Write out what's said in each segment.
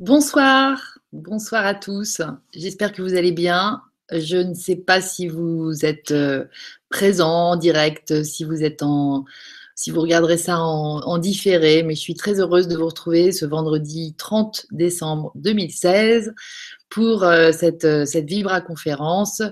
Bonsoir, bonsoir à tous. J'espère que vous allez bien. Je ne sais pas si vous êtes euh, présent en direct, si vous êtes en, si vous regarderez ça en, différé, mais je suis très heureuse de vous retrouver ce vendredi 30 décembre 2016 pour euh, cette, euh, cette Vibra conférence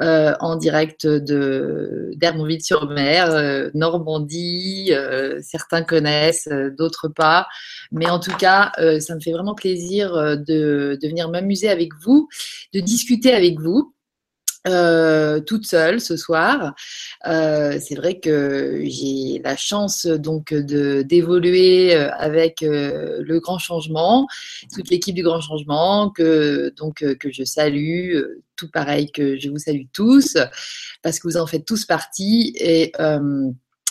euh, en direct de d'Hermonville-sur-Mer, euh, Normandie. Euh, certains connaissent, d'autres pas. Mais en tout cas, ça me fait vraiment plaisir de, de venir m'amuser avec vous, de discuter avec vous. Euh, toute seule ce soir. Euh, c'est vrai que j'ai la chance donc de d'évoluer euh, avec le grand changement, toute l'équipe du grand changement que donc que je salue, tout pareil que je vous salue tous parce que vous en faites tous partie et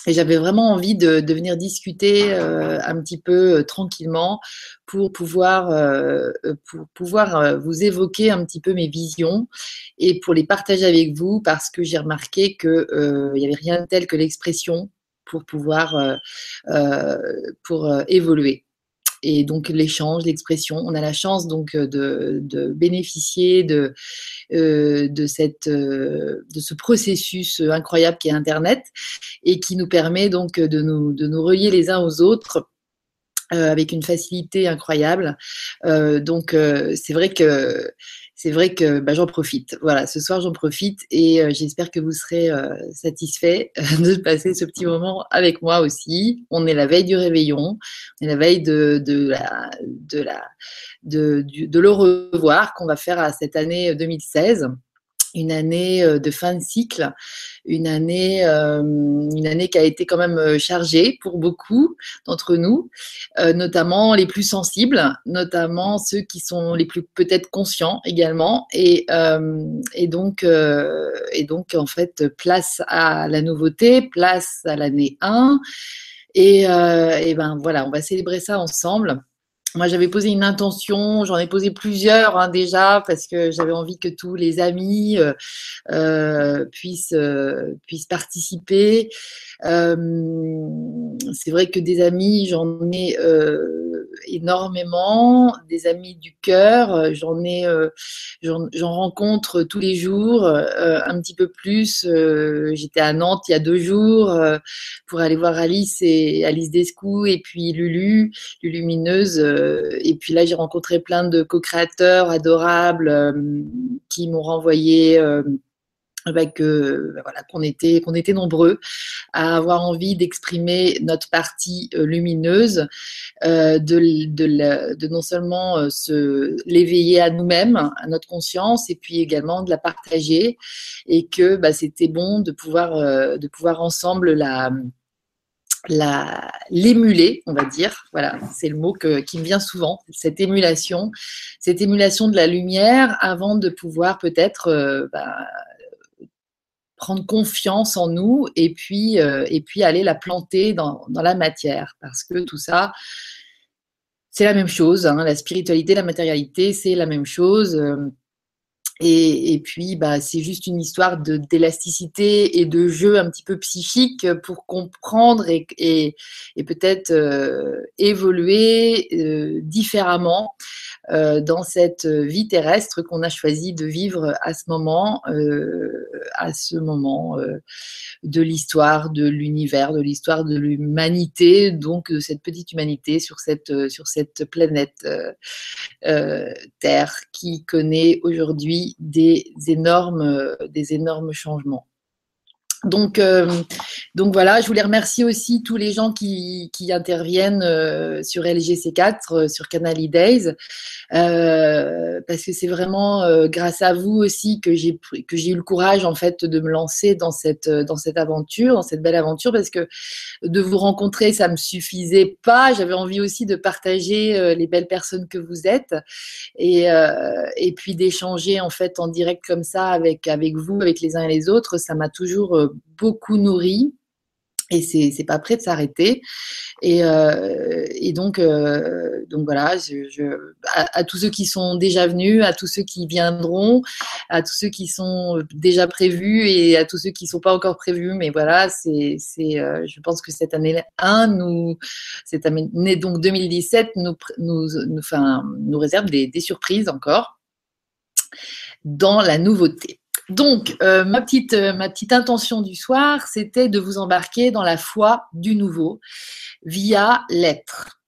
et j'avais vraiment envie de, de venir discuter euh, un petit peu euh, tranquillement pour pouvoir, euh, pour pouvoir vous évoquer un petit peu mes visions et pour les partager avec vous parce que j'ai remarqué qu'il n'y avait rien de tel que l'expression pour pouvoir pour évoluer et donc l'échange, l'expression. On a la chance donc euh, de, bénéficier de, euh, de, cette, euh, de ce processus incroyable qui est Internet et qui nous permet donc de nous, de nous relier les uns aux autres. avec une facilité incroyable. donc c'est vrai que c'est vrai que bah, j'en profite. Voilà, ce soir j'en profite et euh, j'espère que vous serez euh, satisfait de passer ce petit moment avec moi aussi. On est la veille du réveillon, on est la veille de, de, de, le revoir qu'on va faire à cette année 2016 une année euh, de fin de cycle, une année, euh, une année qui a été quand même euh, chargée pour beaucoup d'entre nous, notamment les plus sensibles, notamment ceux qui sont les plus peut-être conscients également, et, donc et donc en fait place à la nouveauté, place à l'année 1, et, et ben voilà, on va célébrer ça ensemble. Moi, j'avais posé une intention, j'en ai posé plusieurs hein, déjà, parce que j'avais envie que tous les amis euh, euh, puissent, euh, puissent participer. c'est vrai que des amis, j'en ai énormément, des amis du cœur, j'en ai, j'en rencontre tous les jours, un petit peu plus. J'étais à Nantes il y a deux jours pour aller voir Alice et Alice Descou et puis Lulu, Lulumineuse et puis là, j'ai rencontré plein de co-créateurs adorables euh, qui m'ont renvoyé euh, avec voilà qu'on était qu'on était nombreux à avoir envie d'exprimer notre partie lumineuse de, de, non seulement se l'éveiller à nous-mêmes à notre conscience et puis également de la partager. Et que bah, c'était bon de pouvoir de pouvoir ensemble la la l'émuler, on va dire. Voilà, c'est le mot qui me vient souvent, cette émulation, cette émulation de la lumière avant de pouvoir peut-être euh, bah, prendre confiance en nous et puis, euh, et puis aller la planter dans, la matière. Parce que tout ça, c'est la même chose. Hein. la spiritualité, la matérialité, c'est la même chose. Euh, et, puis, bah, c'est juste une histoire d'élasticité et de jeu un petit peu psychique pour comprendre et, peut-être euh, évoluer euh, différemment dans cette vie terrestre qu'on a choisi de vivre à ce moment, à ce moment de l'histoire de l'univers, de l'histoire de l'humanité, donc de cette petite humanité sur cette, sur cette planète Terre qui connaît aujourd'hui des énormes, des énormes changements. Donc, euh, donc voilà, je voulais remercier aussi tous les gens qui, qui interviennent euh, sur LGC4, euh, sur Canal Days, parce que c'est vraiment grâce à vous aussi que j'ai que j'ai eu le courage en fait de me lancer dans cette dans cette aventure, dans cette belle aventure, parce que de vous rencontrer ça me suffisait pas. J'avais envie aussi de partager les belles personnes que vous êtes et et puis d'échanger en fait en direct comme ça avec avec vous, avec les uns et les autres. Ça m'a toujours beaucoup nourri. et c'est c'est pas prêt de s'arrêter et, euh, et donc euh, donc voilà à, tous ceux qui sont déjà venus à tous ceux qui viendront à tous ceux qui sont déjà prévus et à tous ceux qui sont pas encore prévus mais voilà c'est c'est euh, je pense que cette année 1 nous cette année donc 2017 nous nous nous, enfin, nous réserve des, des surprises encore dans la nouveauté donc, euh, ma, petite, euh, ma petite intention du soir, c'était de vous embarquer dans la foi du nouveau via l'être.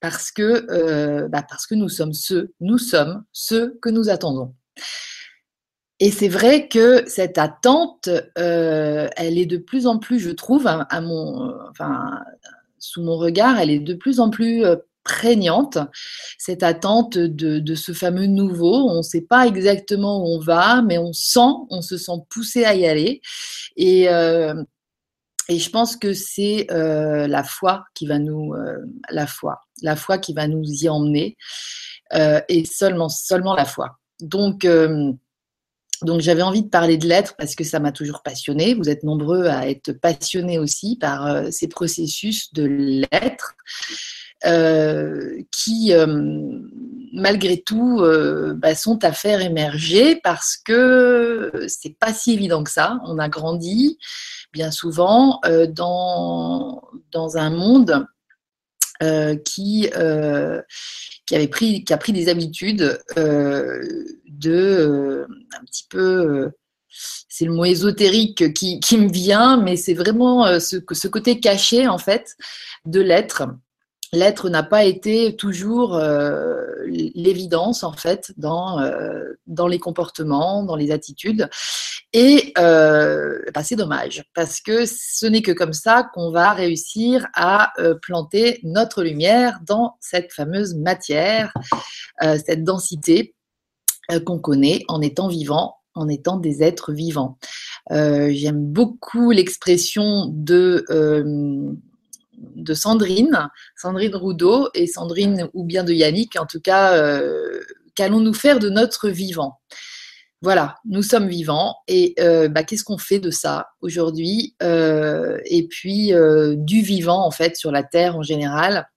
Parce que, euh, bah parce que nous sommes ceux, nous sommes ceux que nous attendons. Et c'est vrai que cette attente, elle est de plus en plus, je trouve, à, mon, enfin, sous mon regard, elle est de plus en plus prégnante, cette attente de, ce fameux nouveau. On ne sait pas exactement où on va, mais on sent, on se sent poussé à y aller. Et, euh, je pense que c'est euh, la foi qui va nous, euh, la foi, la foi qui va nous y emmener, et seulement, seulement la foi. Donc donc j'avais envie de parler de l'être parce que ça m'a toujours passionné. Vous êtes nombreux à être passionnés aussi par ces processus de l'être. Euh, qui, euh, malgré tout, euh, bah, sont à faire émerger parce que c'est pas si évident que ça. On a grandi bien souvent dans, dans un monde qui, qui, avait pris, qui a pris des habitudes de un petit peu c'est le mot ésotérique qui, qui me vient, mais c'est vraiment ce, ce, côté caché en fait de l'être l'être n'a pas été toujours euh, l'évidence en fait dans, euh, dans les comportements, dans les attitudes. Et euh, bah, c'est dommage parce que ce n'est que comme ça qu'on va réussir à planter notre lumière dans cette fameuse matière, cette densité qu'on connaît en étant vivant en étant des êtres vivants. J'aime beaucoup l'expression de de Sandrine, Sandrine Roudot et Sandrine ou bien de Yannick, en tout cas, euh, qu'allons-nous faire de notre vivant? Voilà, nous sommes vivants et euh, bah, qu'est-ce qu'on fait de ça aujourd'hui euh, Et puis du vivant en fait sur la Terre en général?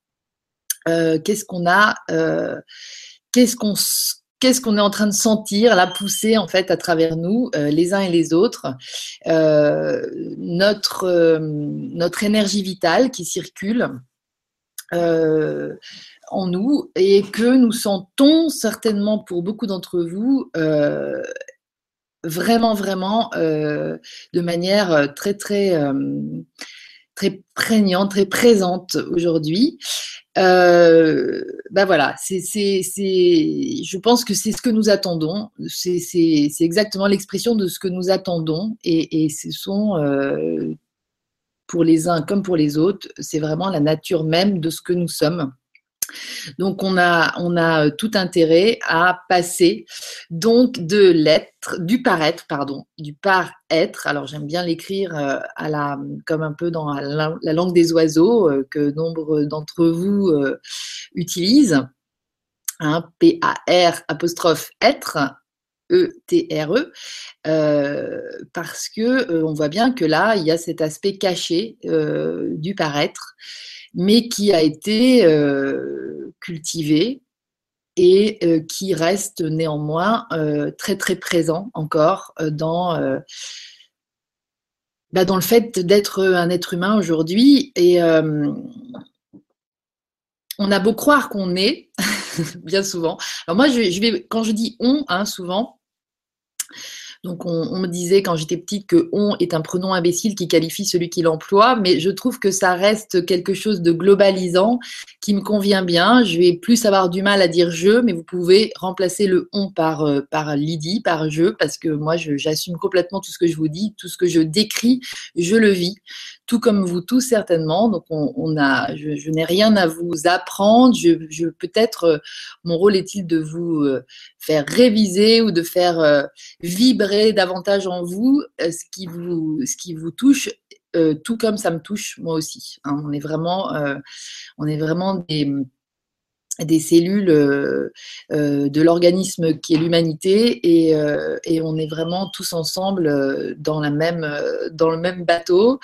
qu'est-ce qu'on a Qu'est-ce qu'on qu'est-ce qu'on est en train de sentir, la poussée en fait à travers nous, euh, les uns et les autres, euh, euh, notre énergie vitale qui circule en nous et que nous sentons certainement pour beaucoup d'entre vous vraiment, vraiment de manière très, très, très prégnante, très présente aujourd'hui. Euh, ben voilà, c'est, c'est, c'est, je pense que c'est ce que nous attendons. C'est, c'est, c'est exactement l'expression de ce que nous attendons. Et, et ce sont, euh, pour les uns comme pour les autres, c'est vraiment la nature même de ce que nous sommes. Donc on a, euh, tout intérêt à passer donc de l'être, du paraître, pardon, du par-être. Alors j'aime bien l'écrire euh, à la, comme un peu dans la, langue des oiseaux euh, que nombre d'entre vous utilisent. Hein, P-A-R apostrophe être, E-T-R-E, parce que on voit bien que là, il y a cet aspect caché du paraître mais qui a été euh, cultivé et euh, qui reste néanmoins euh, très très présent encore dans, bah, dans le fait d'être un être humain aujourd'hui. Et on a beau croire qu'on est, bien souvent. Alors moi, je, vais, quand je dis on, hein, souvent, donc on, me disait quand j'étais petite que on est un pronom imbécile qui qualifie celui qui l'emploie, mais je trouve que ça reste quelque chose de globalisant qui me convient bien. Je vais plus avoir du mal à dire je, mais vous pouvez remplacer le on par, euh, par Lydie, par je, parce que moi j'assume complètement tout ce que je vous dis, tout ce que je décris, je le vis tout comme vous tous certainement. Donc, on, a, je, n'ai rien à vous apprendre. Je, peut-être, euh, mon rôle est-il de vous euh, faire réviser ou de faire euh, vibrer davantage en vous ce qui vous, ce qui vous touche. tout comme ça me touche moi aussi. Hein. On est vraiment, on est vraiment des, des cellules euh, euh, de l'organisme qui est l'humanité et, euh, on est vraiment tous ensemble dans, dans le même bateau.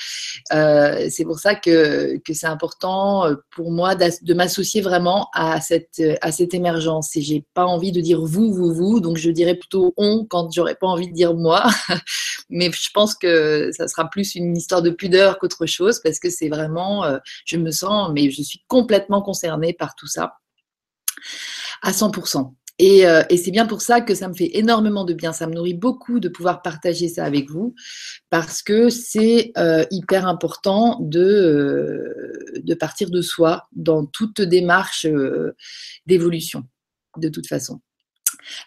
c'est pour ça que, que c'est important pour moi de m'associer vraiment à cette, à cette émergence. Et j'ai pas envie de dire vous, vous, vous, donc je dirais plutôt on quand j'aurais pas envie de dire moi. Mais je pense que ça sera plus une histoire de pudeur qu'autre chose parce que c'est vraiment, je me sens, mais je suis complètement concernée par tout ça à 100%. Euh, et, c'est bien pour ça que ça me fait énormément de bien. Ça me nourrit beaucoup de pouvoir partager ça avec vous parce que c'est euh, hyper important de, euh, de partir de soi dans toute démarche d'évolution, de toute façon.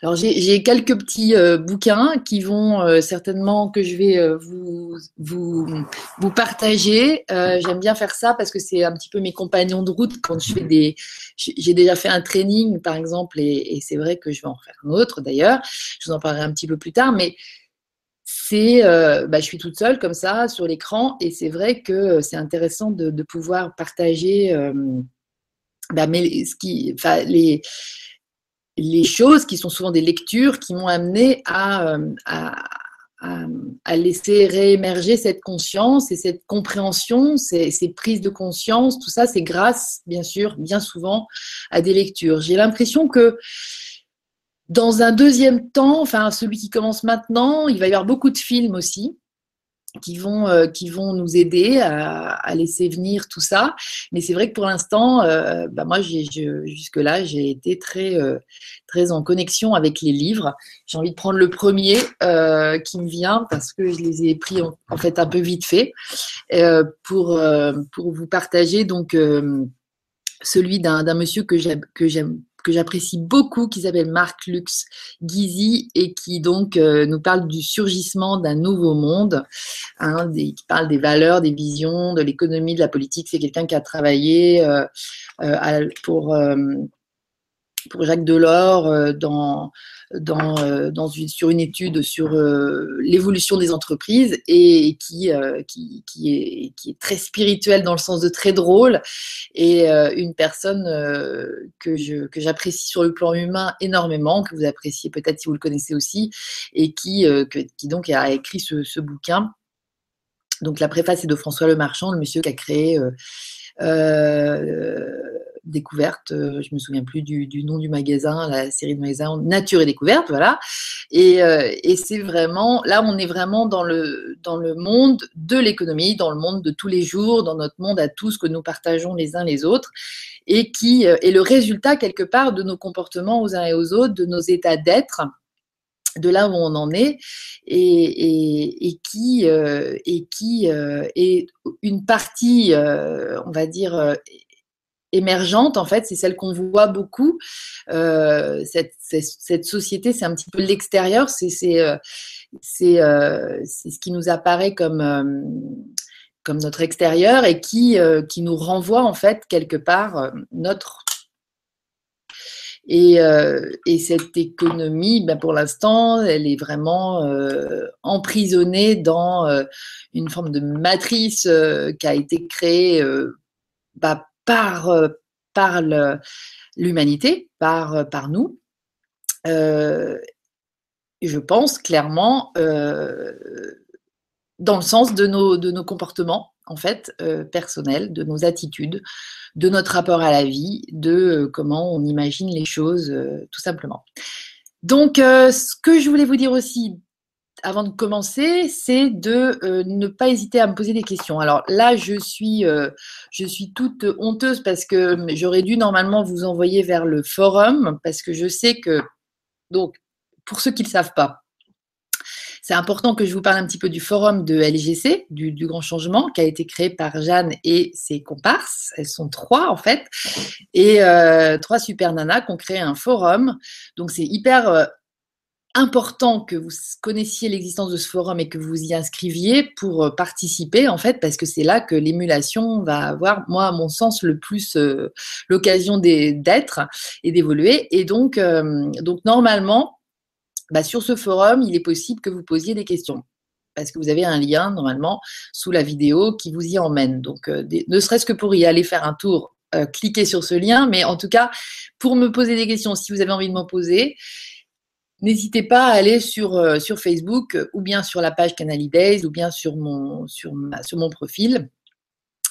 Alors j'ai quelques petits euh, bouquins qui vont euh, certainement que je vais euh, vous, vous, vous partager. J'aime bien faire ça parce que c'est un petit peu mes compagnons de route quand je fais des. J'ai déjà fait un training par exemple et, c'est vrai que je vais en faire un autre d'ailleurs. Je vous en parlerai un petit peu plus tard, mais c'est, bah, je suis toute seule comme ça sur l'écran et c'est vrai que c'est intéressant de, pouvoir partager. Bah, mais ce qui, les, les choses qui sont souvent des lectures qui m'ont amené à, euh, à, laisser réémerger cette conscience et cette compréhension, ces, prises de conscience, tout ça, c'est grâce, bien sûr, bien souvent, à des lectures. J'ai l'impression que dans un deuxième temps, enfin celui qui commence maintenant, il va y avoir beaucoup de films aussi qui vont, euh, qui vont nous aider à, laisser venir tout ça. Mais c'est vrai que pour l'instant, euh, bah moi, jusque-là, j'ai été très, euh, très en connexion avec les livres. J'ai envie de prendre le premier qui me vient parce que je les ai pris en, en fait un peu vite fait pour, pour vous partager donc celui d'un monsieur que j'aime que j'apprécie beaucoup, qui s'appelle Marc Lux Guizy et qui donc euh, nous parle du surgissement d'un nouveau monde, hein, qui parle des valeurs, des visions, de l'économie, de la politique. C'est quelqu'un qui a travaillé euh, euh, pour pour Jacques Delors euh, dans, dans, euh, dans une, sur une étude sur euh, l'évolution des entreprises et, qui, qui, qui, est, qui est très spirituelle dans le sens de très drôle et une personne que, je, que j'apprécie sur le plan humain énormément, que vous appréciez peut-être si vous le connaissez aussi, et qui, qui donc a écrit ce, ce, bouquin. Donc la préface est de François Le Marchand, le monsieur qui a créé découverte, euh, je me souviens plus du, nom du magasin, la série de magasins Nature et découverte, voilà. Euh, et, c'est vraiment, là, on est vraiment dans le, dans le monde de l'économie, dans le monde de tous les jours, dans notre monde à tous que nous partageons les uns les autres, et qui euh, est le résultat quelque part de nos comportements aux uns et aux autres, de nos états d'être de là où on en est et, qui, et qui est une partie, on va dire, émergente, en fait, c'est celle qu'on voit beaucoup. Euh, cette, société, c'est un petit peu l'extérieur, c'est c'est euh, euh, ce qui nous apparaît comme, comme notre extérieur et qui, qui nous renvoie, en fait, quelque part, notre et, et, cette économie, ben pour l'instant, elle est vraiment emprisonnée dans une forme de matrice qui a été créée bah, par, euh, par l'humanité, par, euh, par nous. Euh, je pense clairement dans le sens de nos, de nos comportements, en fait, personnels, de nos attitudes, de notre rapport à la vie, de comment on imagine les choses, tout simplement. Donc, ce que je voulais vous dire aussi avant de commencer, c'est de euh, ne pas hésiter à me poser des questions. Alors là, je suis, euh, je suis toute honteuse parce que j'aurais dû normalement vous envoyer vers le forum parce que je sais que, donc, pour ceux qui ne le savent pas, c'est important que je vous parle un petit peu du forum de LGC, du, Grand Changement, qui a été créé par Jeanne et ses comparses. Elles sont trois en fait, et euh, trois super nanas qui ont créé un forum. Donc c'est hyper important que vous connaissiez l'existence de ce forum et que vous y inscriviez pour euh, participer, en fait, parce que c'est là que l'émulation va avoir, moi, à mon sens, le plus euh, l'occasion d'être et d'évoluer. Et donc, euh, donc normalement, bah, sur ce forum, il est possible que vous posiez des questions. Parce que vous avez un lien, normalement, sous la vidéo qui vous y emmène. Donc, ne serait-ce que pour y aller faire un tour cliquer sur ce lien, mais en tout cas, pour me poser des questions, si vous avez envie de m'en poser, n'hésitez pas à aller sur, sur Facebook ou bien sur la page Canali Days ou bien sur mon, sur sur mon profil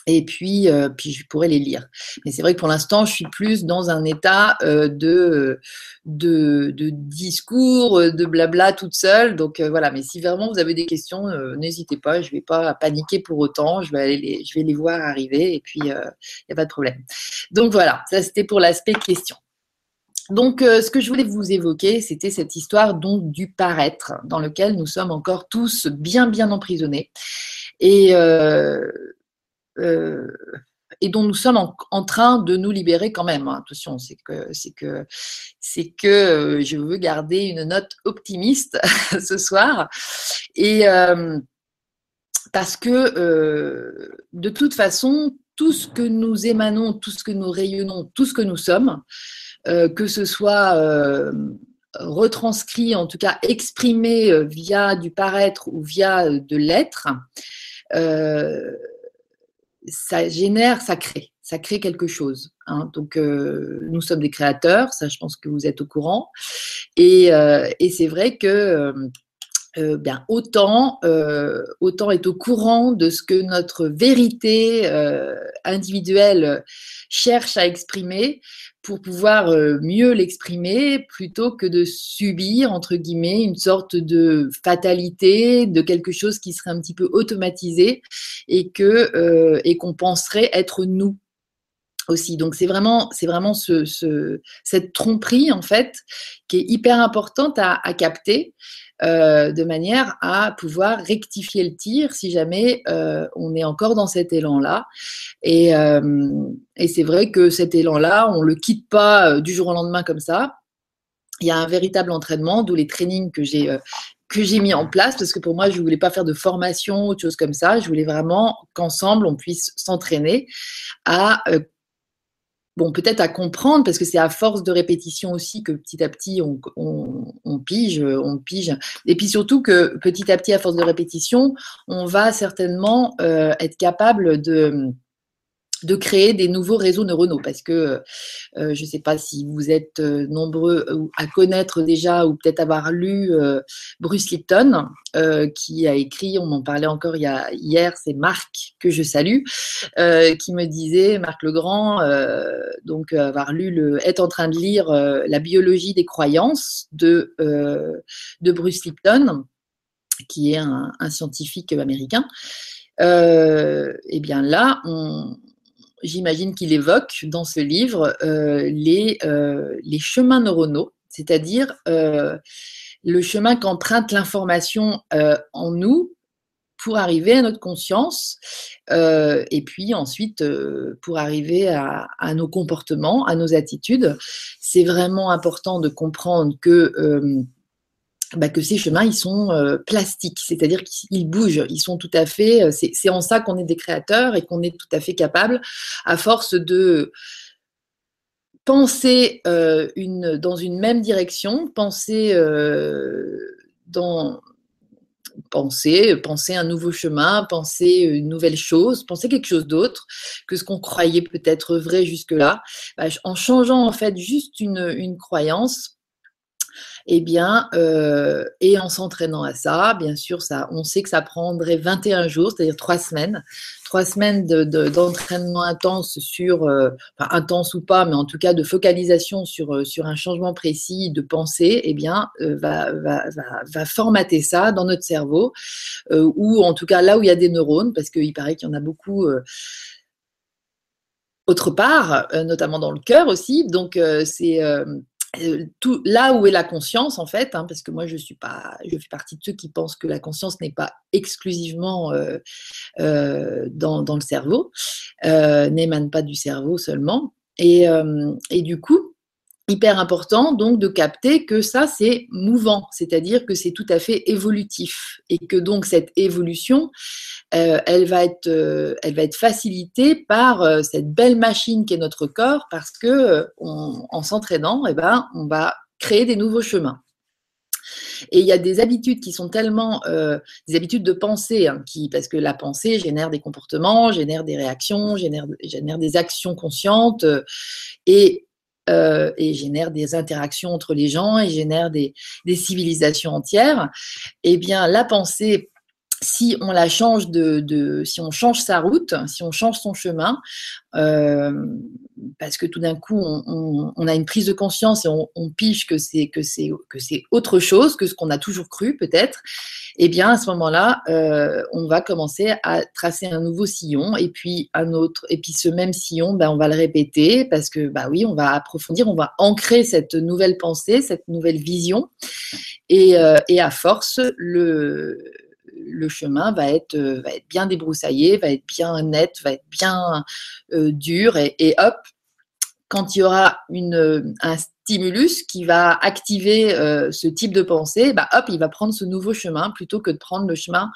et puis, euh, puis je pourrais les lire. Mais c'est vrai que pour l'instant, je suis plus dans un état euh, de, de, discours, de blabla toute seule. Donc euh, voilà, mais si vraiment vous avez des questions, n'hésitez pas, je ne vais pas paniquer pour autant, je vais, aller les, je vais les voir arriver et puis il n'y a pas de problème. Donc voilà, ça c'était pour l'aspect question. Donc, ce que je voulais vous évoquer, c'était cette histoire donc du paraître, dans lequel nous sommes encore tous bien, bien emprisonnés. Et euh, et dont nous sommes en, train de nous libérer quand même. Hein. Attention, c'est que c'est que c'est que euh, je veux garder une note optimiste ce soir et euh, parce que de toute façon, tout ce que nous émanons, tout ce que nous rayonnons, tout ce que nous sommes, que ce soit retranscrit, en tout cas exprimé via du paraître ou via de l'être, ça génère, ça crée, ça crée quelque chose. Hein. Donc, euh, nous sommes des créateurs, ça, je pense que vous êtes au courant. Et, euh, c'est vrai que euh, bien autant, autant est au courant de ce que notre vérité individuelle cherche à exprimer, pour pouvoir euh, mieux l'exprimer plutôt que de subir, entre guillemets, une sorte de fatalité, de quelque chose qui serait un petit peu automatisé euh, et qu'on penserait être nous Donc c'est vraiment, cette tromperie en fait qui est hyper importante à, capter euh, de manière à pouvoir rectifier le tir si jamais euh, on est encore dans cet élan-là. Et, euh, et c'est vrai que cet élan-là, on ne le quitte pas du jour au lendemain comme ça. Il y a un véritable entraînement, d'où les trainings que j'ai que j'ai mis en place parce que pour moi, je voulais pas faire de formation ou de choses comme ça. Je voulais vraiment qu'ensemble, on puisse s'entraîner à bon, peut-être à comprendre, parce que c'est à force de répétition aussi que petit à petit on, pige, on pige. Et puis surtout que petit à petit, à force de répétition, on va certainement euh, être capable de de créer des nouveaux réseaux neuronaux parce que euh, je ne sais pas si vous êtes euh, nombreux à connaître déjà ou peut-être avoir lu euh, Bruce Lipton qui a écrit, on m'en parlait encore il y a, hier, c'est Marc que je salue, qui me disait, Marc Legrand, donc avoir lu le, est en train de lire La biologie des croyances de, de Bruce Lipton, qui est un, scientifique américain. Euh, eh bien là, j'imagine qu'il évoque dans ce livre euh, les, euh, les, chemins neuronaux, c'est-à-dire euh, le chemin qu'emprunte l'information en nous pour arriver à notre conscience et puis ensuite pour arriver à, à, nos comportements, à nos attitudes. C'est vraiment important de comprendre que bah, que ces chemins, ils sont euh, plastiques, c'est-à-dire qu'ils bougent, ils sont tout à fait, euh, c'est en ça qu'on est des créateurs et qu'on est tout à fait capable, à force de penser euh, une, dans une même direction, penser dans penser, penser un nouveau chemin, penser une nouvelle chose, penser quelque chose d'autre que ce qu'on croyait peut-être vrai jusque-là, bah, en changeant en fait juste une, une croyance, eh bien, euh, et en s'entraînant à ça, bien sûr, ça, on sait que ça prendrait 21 jours, c'est-à-dire trois semaines, trois semaines d'entraînement intense sur, euh, intense ou pas, mais en tout cas de focalisation sur, euh, sur un changement précis de pensée, eh bien, va, va, va, formater ça dans notre cerveau, ou en tout cas là où il y a des neurones, parce qu'il paraît qu'il y en a beaucoup autre part, notamment dans le cœur aussi. Donc, c'est euh, tout, là où est la conscience, en fait, hein, parce que moi, je suis pas, je fais partie de ceux qui pensent que la conscience n'est pas exclusivement euh, euh, dans, dans, le cerveau, n'émane pas du cerveau seulement. Et, et, du coup, hyper important donc de capter que ça c'est mouvant, c'est-à-dire que c'est tout à fait évolutif et que donc cette évolution, euh, elle va être, euh, elle va être facilitée par euh, cette belle machine qui est notre corps parce que en s'entraînant, eh ben, on va créer des nouveaux chemins. Et il y a des habitudes qui sont tellement des habitudes de pensée, hein, qui, parce que la pensée génère des comportements, génère des réactions, génère, génère des actions conscientes et, euh, et génère des interactions entre les gens et génère des, des civilisations entières. Eh bien, la pensée si on la change de, si on change sa route, si on change son chemin, euh, parce que tout d'un coup on, a une prise de conscience et on, on pige que c'est que c'est que c'est autre chose que ce qu'on a toujours cru peut-être, eh bien à ce moment-là, euh, on va commencer à tracer un nouveau sillon et puis un autre. Et puis ce même sillon, ben on va le répéter parce que bah oui, on va approfondir, on va ancrer cette nouvelle pensée, cette nouvelle vision. Et, euh, et à force le le chemin va être, euh, va être bien débroussaillé, va être bien net, va être bien euh, dur et, hop, quand il y aura euh, un stimulus qui va activer ce type de pensée, bah hop, il va prendre ce nouveau chemin plutôt que de prendre le chemin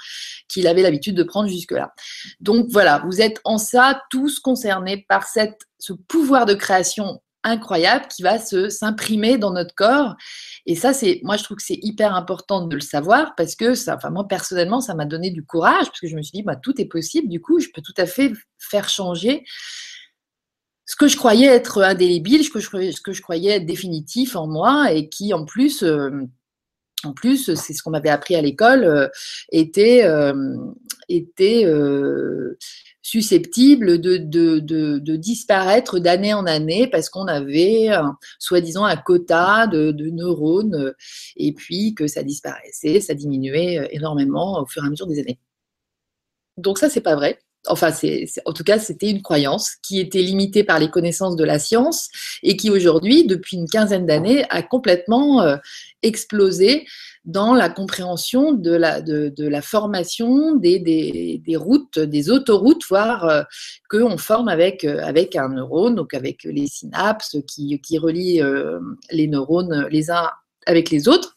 qu'il avait l'habitude de prendre jusque-là. Donc voilà, vous êtes en ça tous concernés par ce pouvoir de création incroyable qui va se s'imprimer dans notre corps. Et ça, c'est, moi, je trouve que c'est hyper important de le savoir parce que ça, enfin, moi, personnellement, ça m'a donné du courage parce que je me suis dit, bah, tout est possible. Du coup, je peux tout à fait faire changer ce que je croyais être indélébile, ce que je, ce que je croyais être définitif en moi et qui, en plus, euh, en plus, c'est ce qu'on m'avait appris à l'école, euh, était, euh, était susceptible de, de, de, disparaître d'année en année parce qu'on avait soi-disant un quota de, neurones et puis que ça disparaissait, ça diminuait euh, énormément au fur et à mesure des années. Donc ça, c'est pas vrai. Enfin, en tout cas, c'était une croyance qui était limitée par les connaissances de la science et qui aujourd'hui, depuis une quinzaine d'années, a complètement euh, explosé dans la compréhension de la, de, la formation des, des, routes, des autoroutes, voire euh, qu'on forme avec, euh, avec un neurone, donc avec les synapses qui, qui relient euh, les neurones les uns avec les autres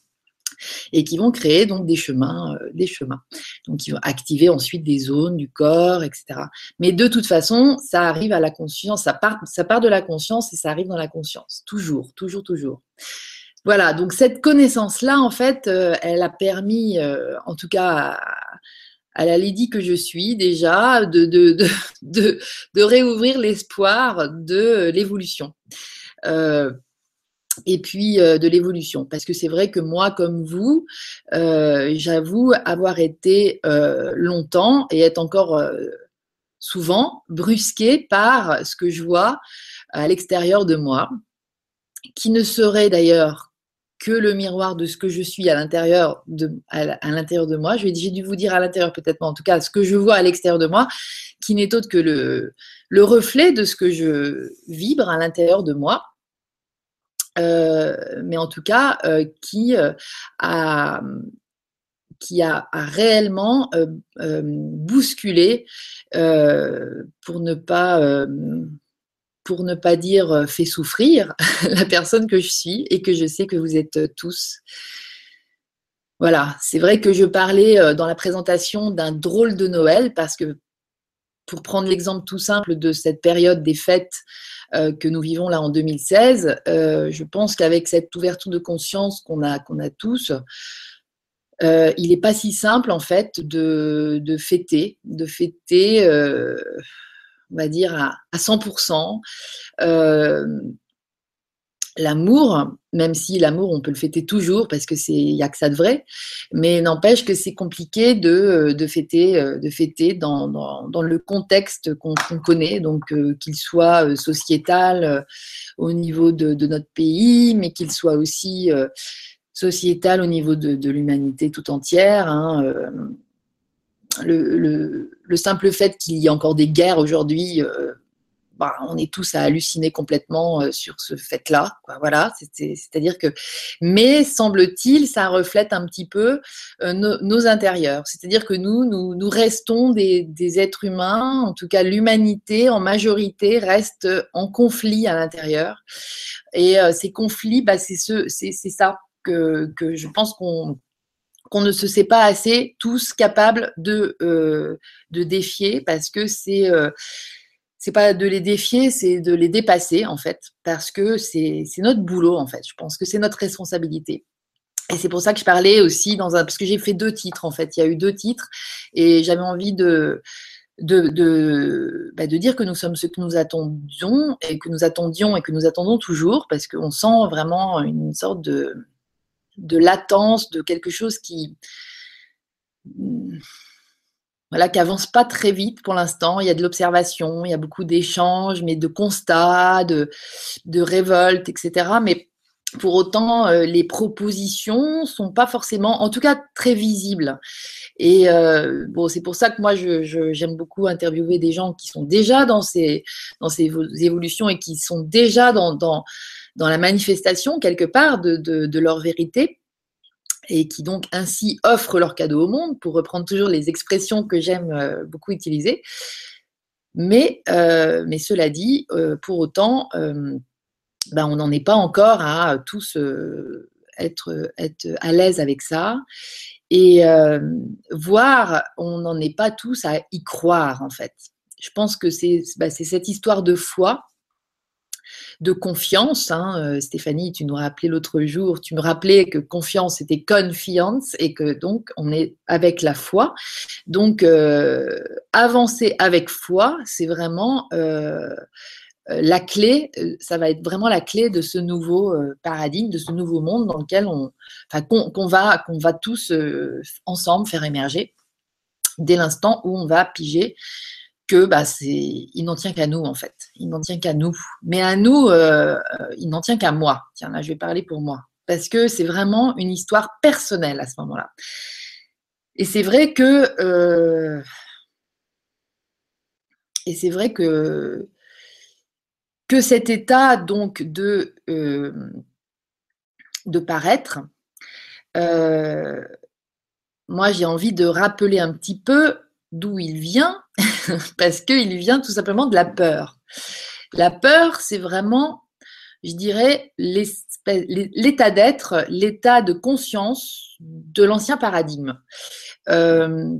et qui vont créer donc des chemins, des chemins. Donc qui vont activer ensuite des zones du corps, etc. Mais de toute façon, ça arrive à la conscience, ça part, ça part de la conscience et ça arrive dans la conscience, toujours, toujours, toujours. Voilà, donc cette connaissance-là, en fait, euh, elle a permis, euh, en tout cas à, la Lady que je suis déjà, de, réouvrir l'espoir de l'évolution. Euh, et puis de l'évolution. Parce que c'est vrai que moi, comme vous, j'avoue avoir été longtemps et être encore souvent brusquée par ce que je vois à l'extérieur de moi, qui ne serait d'ailleurs que le miroir de ce que je suis à l'intérieur de, moi. J'ai dû vous dire à l'intérieur peut-être pas, en tout cas ce que je vois à l'extérieur de moi, qui n'est autre que le reflet de ce que je vibre à l'intérieur de moi. Euh, mais en tout cas, euh, qui, euh, a, qui a, réellement bousculé, pour ne pas pour ne pas dire fait souffrir la personne que je suis et que je sais que vous êtes tous. Voilà, c'est vrai que je parlais dans la présentation d'un drôle de Noël parce que pour prendre l'exemple tout simple de cette période des fêtes que nous vivons là en 2016, je pense qu'avec cette ouverture de conscience qu'on a, a tous, il n'est pas si simple en fait de, de fêter, de fêter on va dire, à, 100%. Euh, l'amour, même si l'amour, on peut le fêter toujours parce que c'est, n'y a que ça de vrai, mais n'empêche que c'est compliqué de, de, fêter, euh, de fêter dans, dans, le contexte qu'on, connaît, donc euh, qu'il soit sociétal au niveau de, notre pays, mais qu'il soit aussi sociétal au niveau de, l'humanité tout entière. Hein, le, simple fait qu'il y ait encore des guerres aujourd'hui, euh, bah, on est tous à halluciner complètement euh, sur ce fait-là. Voilà, c'est-à-dire que, mais semble-t-il, ça reflète un petit peu euh, nos, intérieurs. C'est-à-dire que nous, nous, restons des, êtres humains, en tout cas l'humanité en majorité reste en conflit à l'intérieur. Et ces conflits, bah, c'est ça que, je pense qu'on ne se sait pas assez tous capables de, euh, défier parce que c'est euh, c'est pas de les défier, c'est de les dépasser en fait parce que c'est notre boulot en fait. Je pense que c'est notre responsabilité. Et c'est pour ça que je parlais aussi dans un. Parce que j'ai fait deux titres, en fait. Il y a eu deux titres. Et j'avais envie de. De, de, bah, de, dire que nous sommes ce que nous attendions et que nous attendions et que nous attendons toujours parce qu'on sent vraiment une sorte de, de latence, de quelque chose qui, voilà, qui avance pas très vite pour l'instant. Il y a de l'observation, il y a beaucoup d'échanges, mais de constats, de, de révoltes, etc. Mais pour autant, euh, les propositions sont pas forcément, en tout cas, très visibles. Et euh, bon, c'est pour ça que moi, j'aime je, beaucoup interviewer des gens qui sont déjà dans ces, dans ces évolutions et qui sont déjà dans, dans, dans la manifestation quelque part de, de, de leur vérité et qui donc ainsi offrent leur cadeau au monde, pour reprendre toujours les expressions que j'aime euh, beaucoup utiliser. Mais, euh, mais cela dit, euh, pour autant, ben, on n'en est pas encore à tous être, être à l'aise avec ça. Et voir, on n'en est pas tous à y croire, en fait. Je pense que c'est bah, cette histoire de foi de confiance. Hein, euh, Stéphanie, tu nous rappelais l'autre jour, tu me rappelais que confiance c'était confiance et que donc on est avec la foi. Donc euh, avancer avec foi, c'est vraiment euh, la clé, ça va être vraiment la clé de ce nouveau paradigme, de ce nouveau monde dans lequel on, qu'on va, qu'on va tous ensemble faire émerger dès l'instant où on va piger que bah, il n'en tient qu'à nous en fait. Il n'en tient qu'à nous. Mais à nous, euh, euh, il n'en tient qu'à moi. Tiens, là, je vais parler pour moi. Parce que c'est vraiment une histoire personnelle à ce moment-là. Et c'est vrai que. Euh, et c'est vrai que. Que cet état donc de, de paraître, moi j'ai envie de rappeler un petit peu d'où il vient, parce qu'il vient tout simplement de la peur. La peur, c'est vraiment, je dirais, l'état d'être, l'état de conscience de l'ancien paradigme. Euh,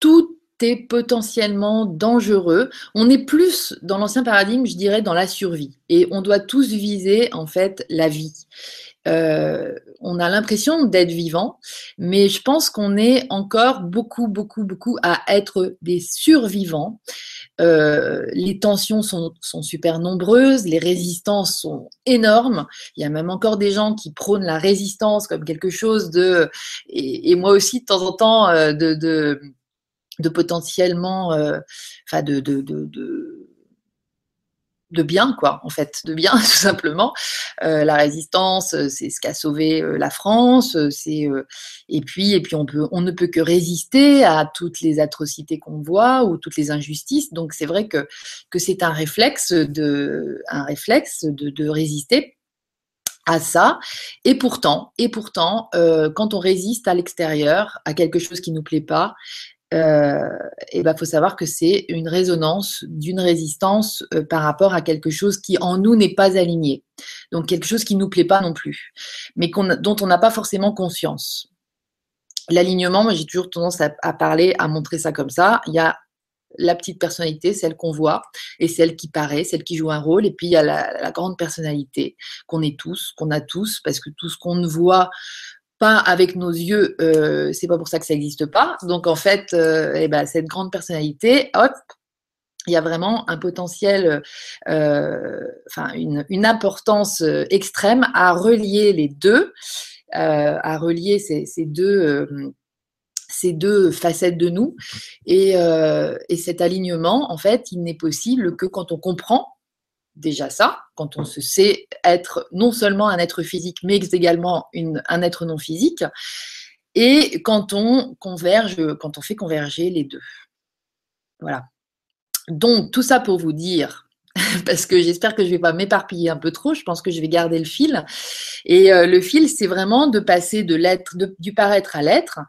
tout est potentiellement dangereux. On est plus dans l'ancien paradigme, je dirais, dans la survie. Et on doit tous viser, en fait, la vie. Euh, on a l'impression d'être vivant, mais je pense qu'on est encore beaucoup, beaucoup, beaucoup à être des survivants. Euh, les tensions sont, super nombreuses, les résistances sont énormes. Il y a même encore des gens qui prônent la résistance comme quelque chose de, et, moi aussi de temps en temps, euh, de, de, potentiellement, enfin de, de bien, quoi, en fait, de bien, tout simplement. Euh, la résistance, euh, c'est ce qui a sauvé euh, la France. C'est et puis et puis on peut on ne peut que résister à toutes les atrocités qu'on voit ou toutes les injustices. Donc c'est vrai que que c'est un réflexe de un réflexe de, de résister à ça. Et pourtant, et pourtant, quand on résiste à l'extérieur, à quelque chose qui nous plaît pas, euh, et ben faut savoir que c'est une résonance d'une résistance euh, par rapport à quelque chose qui en nous n'est pas aligné. Donc quelque chose qui nous plaît pas non plus, mais dont on n'a pas forcément conscience. L'alignement, moi j'ai toujours tendance à, parler, à montrer ça comme ça. Il y a la petite personnalité, celle qu'on voit, et celle qui paraît, celle qui joue un rôle, et puis il y a la, la grande personnalité qu'on est tous, qu'on a tous, parce que tout ce qu'on ne voit pas avec nos yeux, euh, c'est pas pour ça que ça n'existe pas. Donc en fait, euh, eh ben, cette grande personnalité, hop, il y a vraiment un potentiel, euh, enfin une, importance extrême à relier les deux, à relier ces, deux ces deux facettes de nous. Et, cet alignement, en fait, il n'est possible que quand on comprend déjà ça, quand on se sait être non seulement un être physique, mais également un être non physique, et quand on converge, quand on fait converger les deux. Voilà. Donc, tout ça pour vous dire parce que j'espère que je ne vais pas m'éparpiller un peu trop. Je pense que je vais garder le fil. Et euh, le fil, c'est vraiment de passer de l'être, du paraître à l'être,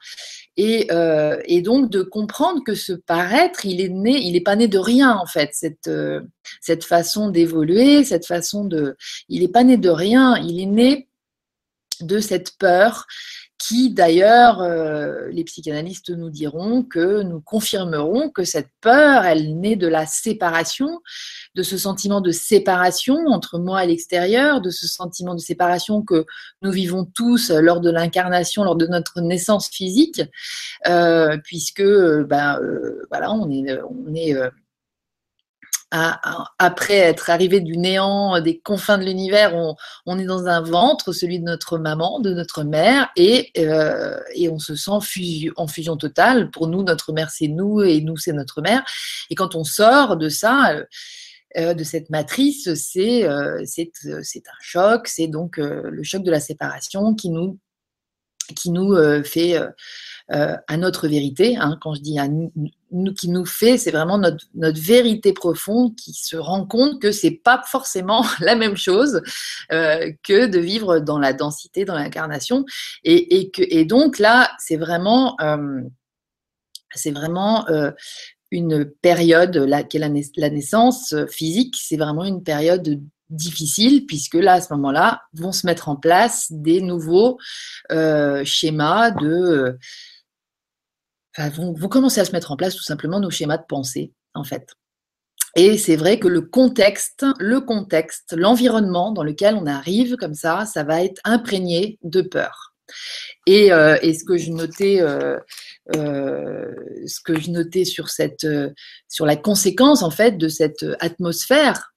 euh, et, donc de comprendre que ce paraître, il est né, il n'est pas né de rien en fait. Cette euh, cette façon d'évoluer, cette façon de, il n'est pas né de rien. Il est né de cette peur qui d'ailleurs, euh, les psychanalystes nous diront que nous confirmerons que cette peur, elle naît de la séparation, de ce sentiment de séparation entre moi et l'extérieur, de ce sentiment de séparation que nous vivons tous lors de l'incarnation, lors de notre naissance physique, euh, puisque ben, euh, voilà, on est, on est après être arrivé du néant, des confins de l'univers, on, est dans un ventre, celui de notre maman, de notre mère, et, euh, on se sent en fusion totale. Pour nous, notre mère, c'est nous, et nous, c'est notre mère. Et quand on sort de ça, euh, euh, de cette matrice, c'est un choc, c'est donc le choc de la séparation qui nous fait à notre vérité. Hein, quand je dis à nous, qui nous fait, c'est vraiment notre, vérité profonde qui se rend compte que c'est pas forcément la même chose que de vivre dans la densité, dans l'incarnation. Et, donc là, c'est vraiment, vraiment une période, là, qui est la, naissance physique, c'est vraiment une période difficile puisque là, à ce moment-là, vont se mettre en place des nouveaux euh, schémas de... Enfin, vont, commencer à se mettre en place tout simplement nos schémas de pensée, en fait. Et c'est vrai que le contexte, le contexte, l'environnement dans lequel on arrive comme ça, ça va être imprégné de peur. Et, euh, ce que je notais, euh, ce que je notais sur cette, sur la conséquence en fait de cette atmosphère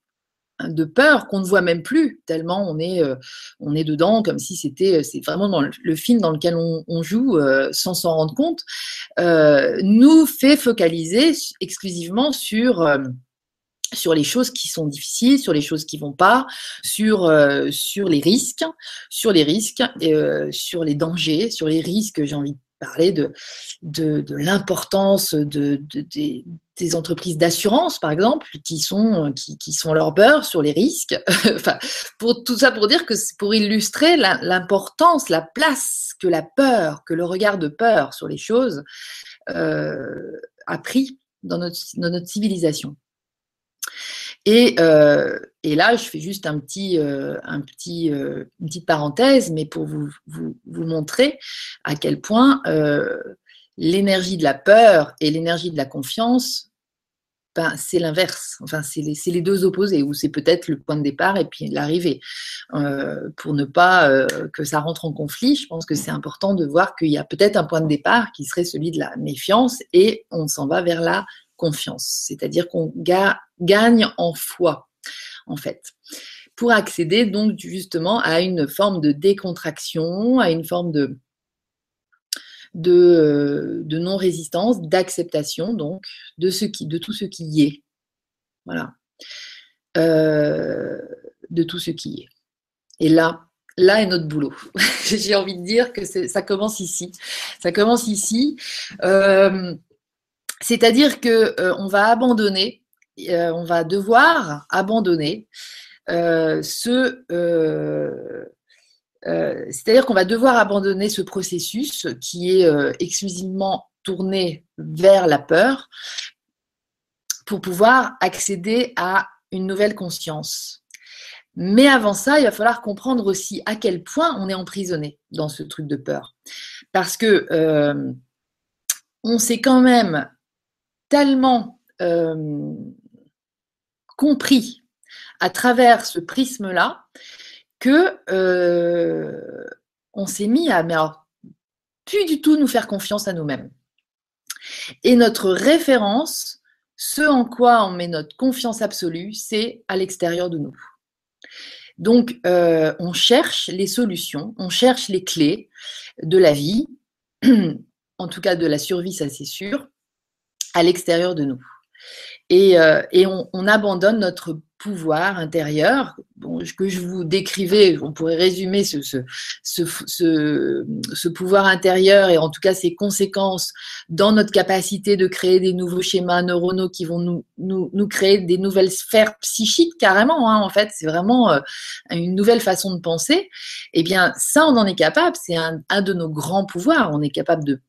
de peur qu'on ne voit même plus, tellement on est, euh, on est dedans, comme si c'était euh, c'est vraiment dans le, film dans lequel on, joue euh, sans s'en rendre compte, nous fait focaliser exclusivement sur sur les choses qui sont difficiles, sur les choses qui vont pas, sur, sur les risques, sur les risques, et, sur les dangers, sur les risques, j'ai envie de parler de, de, l'importance de, des, entreprises d'assurance, par exemple, qui sont, qui, sont leur beurre sur les risques. enfin, pour, tout ça pour dire que c'est pour illustrer l'importance, la, place que la peur, que le regard de peur sur les choses euh, a pris dans notre, dans notre civilisation. Euh, et, là, je fais juste un petit, euh, un petit, euh, une petite parenthèse, mais pour vous, vous, montrer à quel point l'énergie de la peur et l'énergie de la confiance, ben, c'est l'inverse. Enfin, c'est les, les, deux opposés, ou c'est peut-être le point de départ et puis l'arrivée. pour ne pas que ça rentre en conflit, je pense que c'est important de voir qu'il y a peut-être un point de départ qui serait celui de la méfiance et on s'en va vers la c'est-à-dire qu'on gagne en foi, en fait, pour accéder donc justement à une forme de décontraction, à une forme de, de, non-résistance, d'acceptation donc de, ce qui, de tout ce qui y est. Voilà. Euh, de tout ce qui est. Et là, là est notre boulot. J'ai envie de dire que ça commence ici. Ça commence ici. Euh, c'est-à-dire que euh, va abandonner, euh, on va devoir abandonner euh, ce. c'est-à-dire qu'on va devoir abandonner ce processus qui est exclusivement tourné vers la peur pour pouvoir accéder à une nouvelle conscience. Mais avant ça, il va falloir comprendre aussi à quel point on est emprisonné dans ce truc de peur. Parce que on sait quand même tellement euh, compris à travers ce prisme-là que euh, on s'est mis à mais plus du tout nous faire confiance à nous-mêmes. Et notre référence, ce en quoi on met notre confiance absolue, c'est à l'extérieur de nous. Donc, euh, on cherche les solutions, on cherche les clés de la vie, en tout cas de la survie, ça c'est sûr, à l'extérieur de nous. Et, euh, et on, on, abandonne notre pouvoir intérieur, que je vous décrivais, on pourrait résumer ce, ce, ce, ce, pouvoir intérieur et en tout cas ses conséquences dans notre capacité de créer des nouveaux schémas neuronaux qui vont nous, nous, nous créer des nouvelles sphères psychiques carrément, hein, en fait, c'est vraiment euh, une nouvelle façon de penser. Eh bien, ça, on en est capable, c'est un, un de nos grands pouvoirs, on est capable de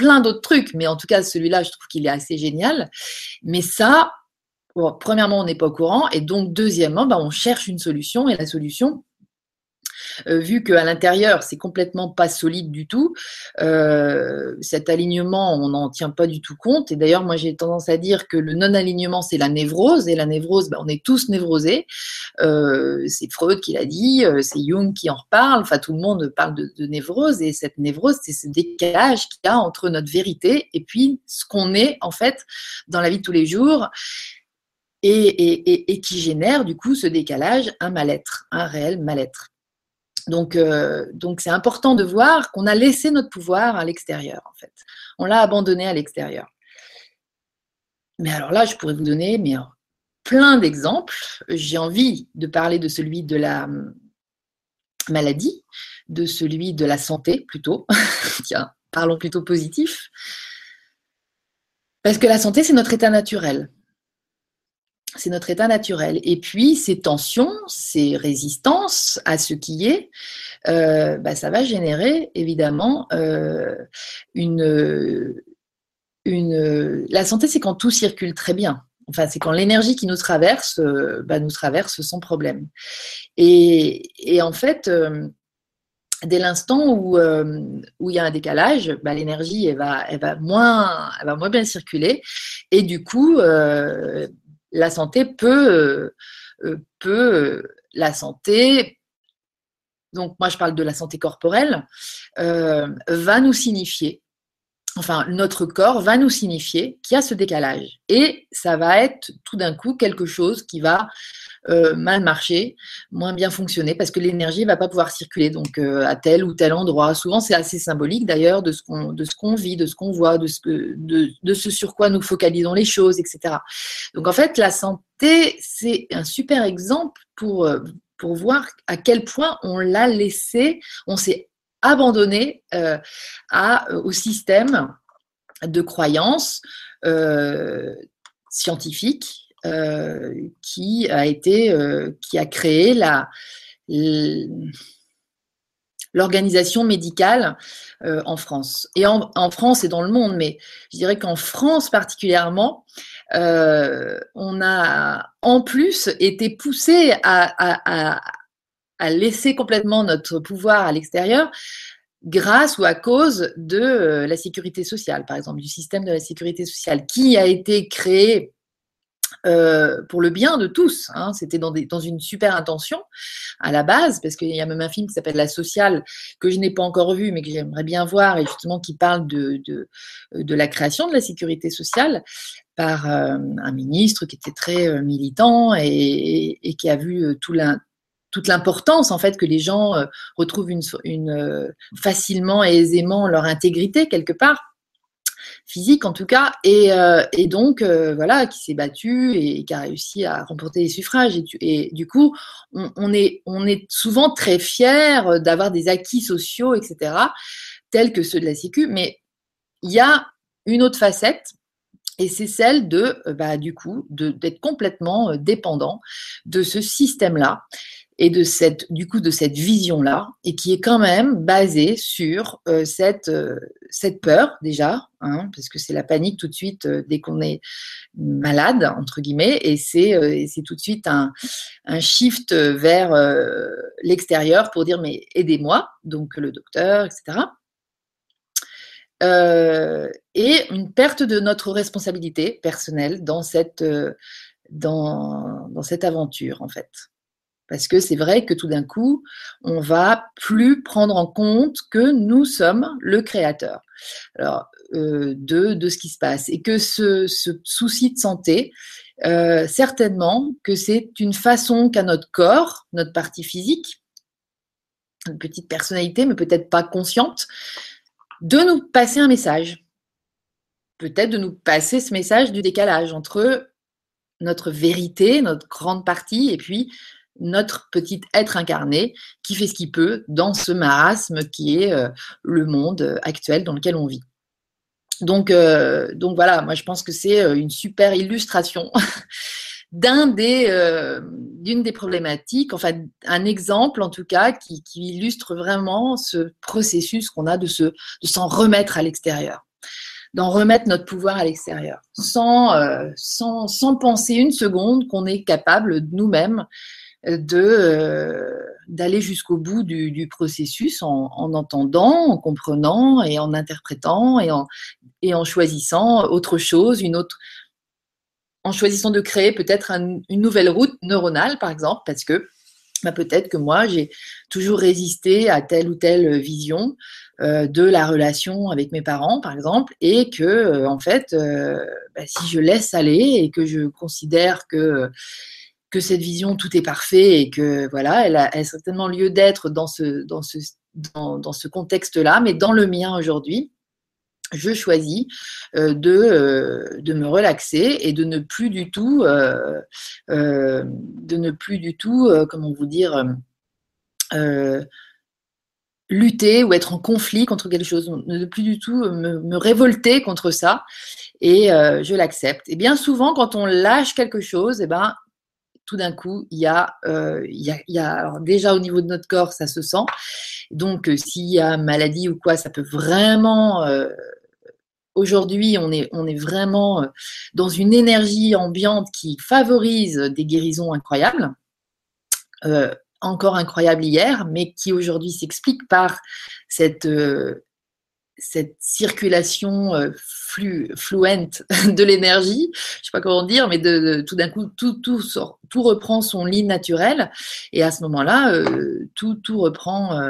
plein d'autres trucs, mais en tout cas, celui-là, je trouve qu'il est assez génial. Mais ça, premièrement, on n'est pas au courant, et donc, deuxièmement, bah, on cherche une solution, et la solution, vu qu'à l'intérieur, c'est complètement pas solide du tout. Euh, cet alignement, on n'en tient pas du tout compte. Et d'ailleurs, moi, j'ai tendance à dire que le non-alignement, c'est la névrose. Et la névrose, ben, on est tous névrosés. Euh, c'est Freud qui l'a dit, c'est Jung qui en reparle. Enfin, tout le monde parle de, de névrose. Et cette névrose, c'est ce décalage qu'il y a entre notre vérité et puis ce qu'on est, en fait, dans la vie de tous les jours et, qui génère du coup ce décalage, un mal-être, un réel mal-être. Donc, euh, donc c'est important de voir qu'on a laissé notre pouvoir à l'extérieur, en fait. On l'a abandonné à l'extérieur. Mais alors là, je pourrais vous donner mais, plein d'exemples. J'ai envie de parler de celui de la hum, maladie, de celui de la santé plutôt. Tiens, parlons plutôt positif. Parce que la santé, c'est notre état naturel c'est notre état naturel. Et puis, ces tensions, ces résistances à ce qui est, euh, bah, ça va générer évidemment euh, une, une. La santé, c'est quand tout circule très bien. Enfin, c'est quand l'énergie qui nous traverse, euh, bah, nous traverse sans problème. Et, et en fait, dès l'instant où, où il y a un décalage, bah, l'énergie elle va, elle, va moins, elle va moins bien circuler. Et du coup, la santé peut, euh, euh, peut euh, la santé, donc moi je parle de la santé corporelle, va nous signifier, enfin notre corps va nous signifier qu'il y a ce décalage. Et ça va être tout d'un coup quelque chose qui va euh, mal marcher, moins bien fonctionner, parce que l'énergie ne va pas pouvoir circuler donc euh, à tel ou tel endroit. Souvent, c'est assez symbolique d'ailleurs de ce qu'on de ce qu'on vit, de ce qu'on voit, de ce de, ce sur quoi nous focalisons les choses, etc. Donc en fait, la santé, c'est un super exemple pour euh, pour voir à quel point on l'a laissé, on s'est abandonné au système de croyances scientifiques euh, qui a été, euh, qui a créé l'organisation médicale euh, en France. Et en, France et dans le monde, mais je dirais qu'en France particulièrement, on a en plus été poussé à, laisser complètement notre pouvoir à l'extérieur grâce ou à cause de la sécurité sociale, par exemple, du système de la sécurité sociale, qui a été créé euh, pour le bien de tous. Hein. C'était dans, dans, une super intention à la base, parce qu'il y a même un film qui s'appelle La Sociale, que je n'ai pas encore vu, mais que j'aimerais bien voir, et justement qui parle de, de, de la création de la sécurité sociale par euh, un ministre qui était très euh, militant et, et, qui a vu tout toute l'importance en fait que les gens retrouvent une, une, facilement et aisément leur intégrité quelque part physique en tout cas, et, euh, donc euh, voilà, qui s'est battu et, qui a réussi à remporter les suffrages. Et, du coup, on, est, souvent très fiers d'avoir des acquis sociaux, etc., tels que ceux de la Sécu, mais il y a une autre facette. Et c'est celle de, euh, bah, du coup, d'être complètement dépendant de ce système-là et de cette, du coup, de cette vision-là, et qui est quand même basée sur euh, cette, euh, cette peur déjà, hein, parce que c'est la panique tout de suite euh, dès qu'on est malade, entre guillemets, et c'est, tout de suite un, un shift vers l'extérieur pour dire mais aidez-moi, donc le docteur, etc. et une perte de notre responsabilité personnelle dans cette, dans, dans cette aventure, en fait. Parce que c'est vrai que tout d'un coup, on va plus prendre en compte que nous sommes le créateur euh, de, de, ce qui se passe. Et que ce, ce souci de santé, euh, certainement que c'est une façon qu'a notre corps, notre partie physique, une petite personnalité, mais peut-être pas consciente, de nous passer un message. Peut-être de nous passer ce message du décalage entre notre vérité, notre grande partie, et puis notre petit être incarné qui fait ce qu'il peut dans ce marasme qui est euh, le monde actuel dans lequel on vit. Donc, euh, donc voilà, moi je pense que c'est euh, une super illustration d'une des problématiques, enfin un exemple en tout cas qui, illustre vraiment ce processus qu'on a de, se, de s'en remettre à l'extérieur d'en remettre notre pouvoir à l'extérieur, sans, sans, sans penser une seconde qu'on est capable nous-mêmes d'aller jusqu'au bout du, processus en, entendant, en comprenant et en interprétant et en, et en choisissant autre chose, une autre, en choisissant de créer peut-être une nouvelle route neuronale, par exemple, parce que bah, peut-être que moi, j'ai toujours résisté à telle ou telle vision euh, de la relation avec mes parents, par exemple, et que, euh, en fait, euh, bah, si je laisse aller et que je considère que que cette vision tout est parfait et que voilà, elle a, certainement lieu d'être dans ce dans ce dans ce contexte-là, mais dans le mien aujourd'hui, je choisis euh, de, euh, de, me relaxer et de ne plus du tout, euh, de ne plus du tout, comment vous dire, lutter ou être en conflit contre quelque chose, ne plus du tout me, révolter contre ça et je l'accepte. Et bien souvent, quand on lâche quelque chose, eh ben, tout d'un coup, il y a, alors déjà au niveau de notre corps, ça se sent. Donc, s'il y a maladie ou quoi, ça peut vraiment Aujourd'hui, on est, on est vraiment euh, dans une énergie ambiante qui favorise des guérisons incroyables, euh, encore incroyables hier, mais qui aujourd'hui s'explique par cette, euh, cette circulation fluente de l'énergie, je ne sais pas comment dire, mais de, tout d'un coup, tout, tout, tout reprend son lit naturel, et à ce moment-là, tout, tout reprend,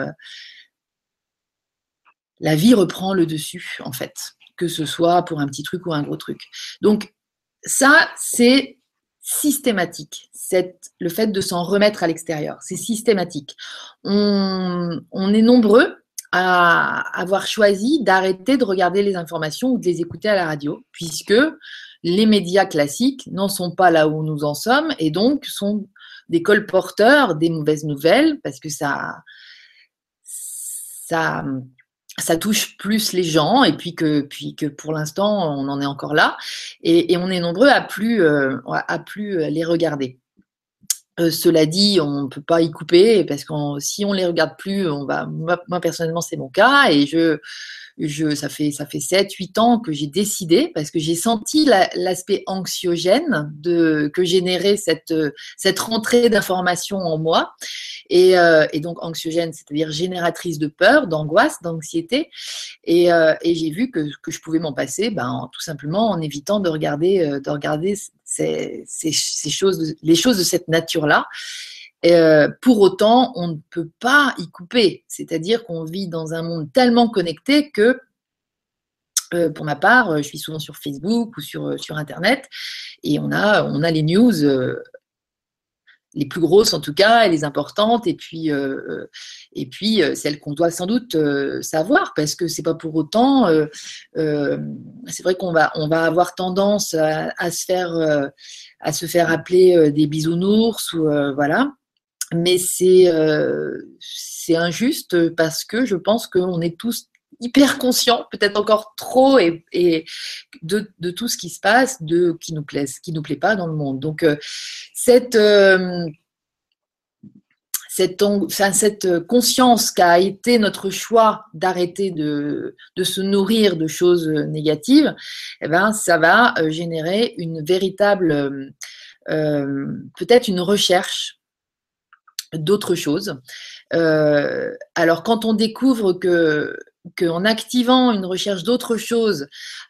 la vie reprend le dessus, en fait que ce soit pour un petit truc ou un gros truc. Donc, ça, c'est systématique. le fait de s'en remettre à l'extérieur, c'est systématique. On, est nombreux à avoir choisi d'arrêter de regarder les informations ou de les écouter à la radio, puisque les médias classiques n'en sont pas là où nous en sommes et donc sont des colporteurs des mauvaises nouvelles parce que ça, ça ça touche plus les gens et puis que, puis que pour l'instant on en est encore là et, on est nombreux à plus, euh, à plus les regarder. Euh, cela dit, on ne peut pas y couper parce que si on les regarde plus, on va, moi, personnellement c'est mon cas et je, je, ça fait ça fait 7 8 ans que j'ai décidé parce que j'ai senti l'aspect anxiogène de que générait cette cette rentrée d'informations en moi euh, et, donc anxiogène, c'est-à-dire génératrice de peur, d'angoisse, d'anxiété. Et, euh, j'ai vu que, que, je pouvais m'en passer, ben, tout simplement en évitant de regarder, de regarder ces, choses, les choses de cette nature-là. pour autant, on ne peut pas y couper. C'est-à-dire qu'on vit dans un monde tellement connecté que pour ma part, je suis souvent sur Facebook ou sur, sur Internet et on a, on a les news les plus grosses en tout cas, et les importantes, et puis, euh, euh, et euh, celles qu'on doit sans doute savoir, parce que c'est pas pour autant. c'est vrai qu'on va, on va avoir tendance à, se faire, à se faire appeler des bisounours ou voilà, mais c'est c'est injuste parce que je pense qu'on est tous hyper conscient, peut-être encore trop, et, de, tout ce qui se passe, de qui nous plaît, qui nous plaît pas dans le monde. Donc euh, cette euh, cette, conscience qu'a été notre choix d'arrêter de, se nourrir de choses négatives, eh ben, ça va euh, générer une véritable, peut-être une recherche d'autres choses. alors quand on découvre que qu'en activant une recherche d'autre chose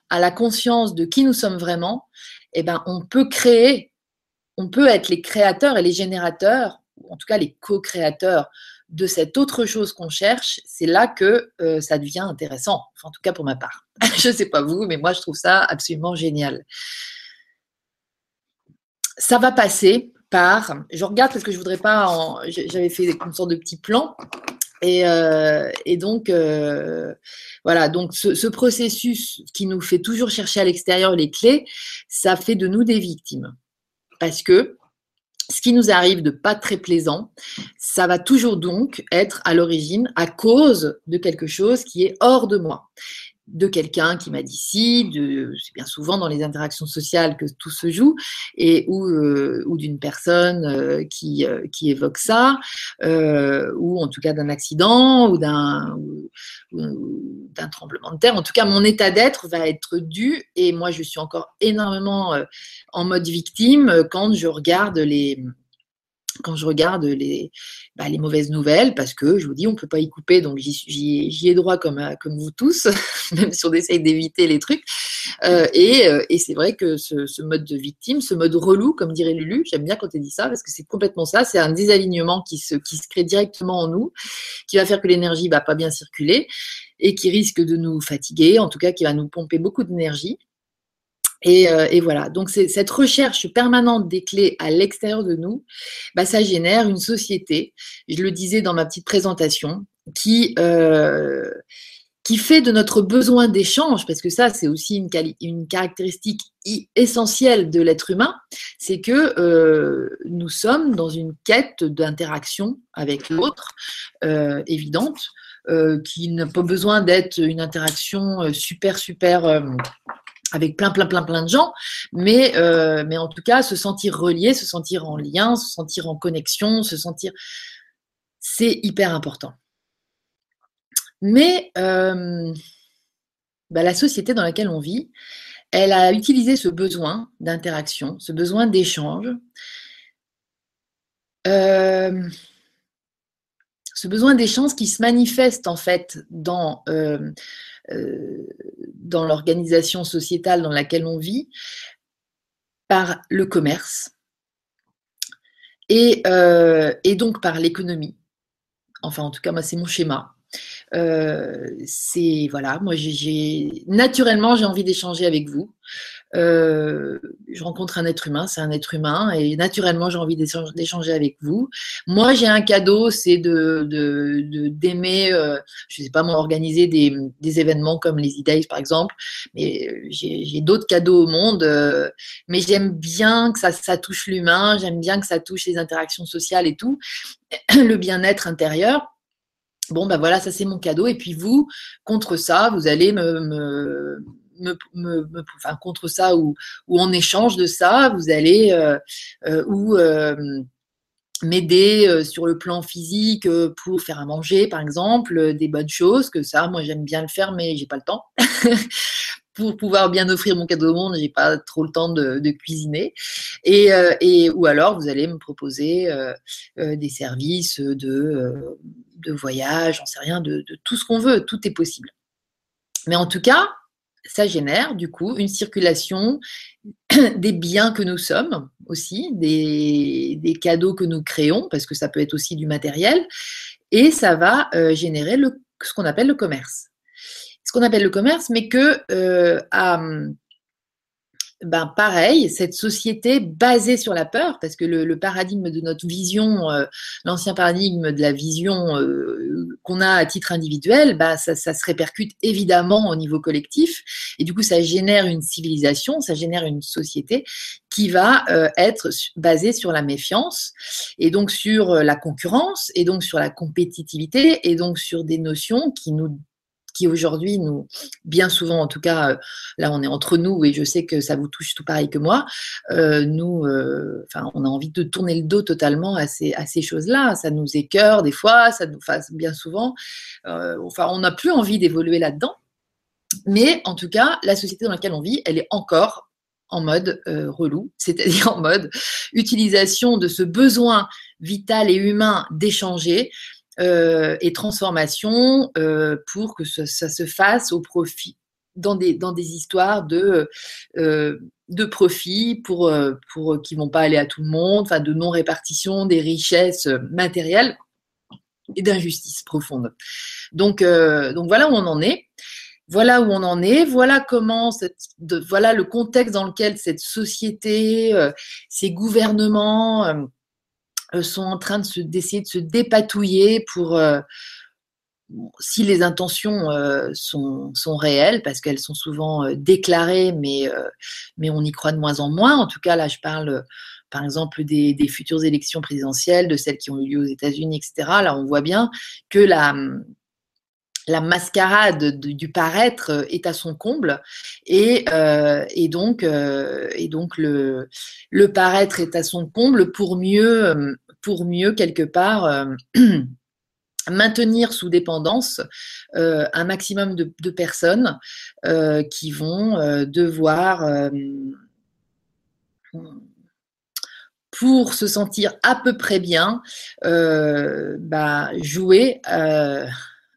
à la conscience de qui nous sommes vraiment, eh ben, on peut créer, on peut être les créateurs et les générateurs, ou en tout cas les co-créateurs de cette autre chose qu'on cherche. C'est là que euh, ça devient intéressant, en tout cas pour ma part. je ne sais pas vous, mais moi je trouve ça absolument génial. Ça va passer par, je regarde parce que je voudrais pas, j'avais fait une sorte de petit plan et, euh, et, donc, euh, voilà, donc ce, processus qui nous fait toujours chercher à l'extérieur les clés, ça fait de nous des victimes. Parce que ce qui nous arrive de pas très plaisant, ça va toujours donc être à l'origine à cause de quelque chose qui est hors de moi de quelqu'un qui m'a dit si, c'est bien souvent dans les interactions sociales que tout se joue, et ou, euh, d'une personne euh, qui, euh, qui évoque ça, ou en tout cas d'un accident ou d'un d'un tremblement de terre. En tout cas, mon état d'être va être dû, et moi je suis encore énormément en mode victime quand je regarde les quand je regarde les, bah, les mauvaises nouvelles, parce que je vous dis, on ne peut pas y couper, donc j'y ai droit comme, comme vous tous, même si on essaye d'éviter les trucs. Euh, et, euh, et c'est vrai que ce, ce, mode de victime, ce mode relou, comme dirait Lulu, j'aime bien quand elle dit ça, parce que c'est complètement ça, c'est un désalignement qui se, qui se crée directement en nous, qui va faire que l'énergie ne va pas bien circuler et qui risque de nous fatiguer, en tout cas qui va nous pomper beaucoup d'énergie. Euh, et, voilà, donc cette recherche permanente des clés à l'extérieur de nous, bah, ça génère une société, je le disais dans ma petite présentation, qui, euh, qui fait de notre besoin d'échange, parce que ça c'est aussi une, une, caractéristique essentielle de l'être humain, c'est que euh, nous sommes dans une quête d'interaction avec l'autre évidente, qui n'a pas besoin d'être une interaction super, super avec plein, plein, plein, plein de gens, mais, euh, mais en tout cas, se sentir relié, se sentir en lien, se sentir en connexion, se sentir... C'est hyper important. Mais euh, bah, la société dans laquelle on vit, elle a utilisé ce besoin d'interaction, ce besoin d'échange, euh, ce besoin d'échange qui se manifeste en fait dans dans l'organisation sociétale dans laquelle on vit par le commerce et, euh, et donc par l'économie. Enfin, en tout cas, moi, c'est mon schéma. Euh, voilà, moi j'ai naturellement j'ai envie d'échanger avec vous. Euh, je rencontre un être humain, c'est un être humain, et naturellement j'ai envie d'échanger avec vous. Moi j'ai un cadeau, c'est de d'aimer, de, euh, je sais pas moi, organiser des, des événements comme les e par exemple, mais euh, j'ai d'autres cadeaux au monde, euh, mais j'aime bien que ça, ça touche l'humain, j'aime bien que ça touche les interactions sociales et tout, le bien-être intérieur. Bon, ben voilà, ça c'est mon cadeau. Et puis vous, contre ça, vous allez me, me me, contre ça ou, en échange de ça, vous allez euh, euh, ou euh, m'aider sur le plan physique pour faire à manger, par exemple, des bonnes choses, que ça, moi j'aime bien le faire, mais j'ai pas le temps. pour pouvoir bien offrir mon cadeau au monde, j'ai pas trop le temps de, cuisiner. Et, ou alors, vous allez me proposer des services de, de voyage, j'en sais rien, de tout ce qu'on veut, tout est possible. Mais en tout cas, ça génère du coup une circulation des biens que nous sommes aussi, des, cadeaux que nous créons, parce que ça peut être aussi du matériel, et ça va euh, générer ce qu'on appelle le commerce. Ce qu'on appelle le commerce, mais que euh, ben pareil, cette société basée sur la peur, parce que le, paradigme de notre vision, euh, l'ancien paradigme de la vision euh, qu'on a à titre individuel, ben ça, ça, se répercute évidemment au niveau collectif, et du coup ça génère une civilisation, ça génère une société qui va euh, être basée sur la méfiance, et donc sur la concurrence, et donc sur la compétitivité, et donc sur des notions qui nous aujourd'hui nous, bien souvent en tout cas, euh, là on est entre nous et je sais que ça vous touche tout pareil que moi, euh, nous, euh, enfin on a envie de tourner le dos totalement à ces, à ces choses-là, ça nous écœure des fois, ça nous fasse bien souvent, enfin on n'a plus envie d'évoluer là-dedans, mais en tout cas la société dans laquelle on vit, elle est encore en mode relou, c'est-à-dire en mode utilisation de ce besoin vital et humain d'échanger, euh, et transformation euh, pour que ça, se fasse au profit dans des, dans des histoires de, euh, de profit pour, pour qui vont pas aller à tout le monde, enfin de non-répartition des richesses matérielles et d'injustice profonde. Donc, donc voilà où on en est. Voilà où on en est, voilà comment, cette, voilà le contexte dans lequel cette société, ces gouvernements, sont en train de d'essayer de se dépatouiller pour, euh, si les intentions euh, sont, sont, réelles, parce qu'elles sont souvent déclarées, mais, mais on y croit de moins en moins. En tout cas, là, je parle par exemple des, des, futures élections présidentielles, de celles qui ont eu lieu aux États-Unis, etc. Là, on voit bien que la, la mascarade du paraître est à son comble. Et, euh, donc, euh, le, paraître est à son comble pour mieux, pour mieux quelque part euh, maintenir sous dépendance un maximum de, de personnes qui vont devoir pour se sentir à peu près bien, bah, jouer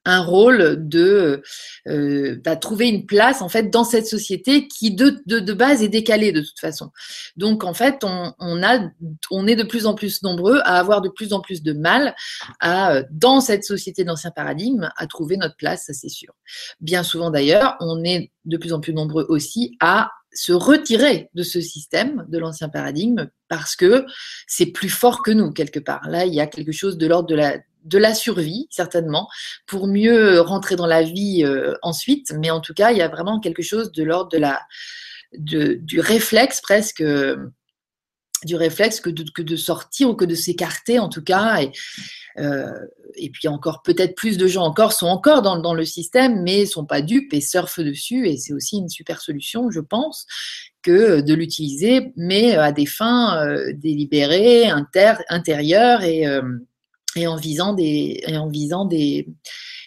un rôle de euh, bah, trouver une place en fait dans cette société qui de, de, base est décalée de toute façon. Donc en fait, on, on, a, on est de plus en plus nombreux à avoir de plus en plus de mal à dans cette société d'ancien paradigme à trouver notre place, ça c'est sûr. Bien souvent d'ailleurs, on est de plus en plus nombreux aussi à se retirer de ce système, de l'ancien paradigme, parce que c'est plus fort que nous, quelque part. Là, il y a quelque chose de l'ordre de la, de la survie, certainement, pour mieux rentrer dans la vie euh, ensuite. Mais en tout cas, il y a vraiment quelque chose de l'ordre de la, de, du réflexe presque, euh, du réflexe que de, que de, sortir ou que de s'écarter en tout cas. Et, euh, et puis encore, peut-être plus de gens encore sont encore dans, dans le système, mais sont pas dupes et surfent dessus. Et c'est aussi une super solution, je pense, que de l'utiliser, mais à des fins délibérées, inter, intérieures et et en visant des, en visant des,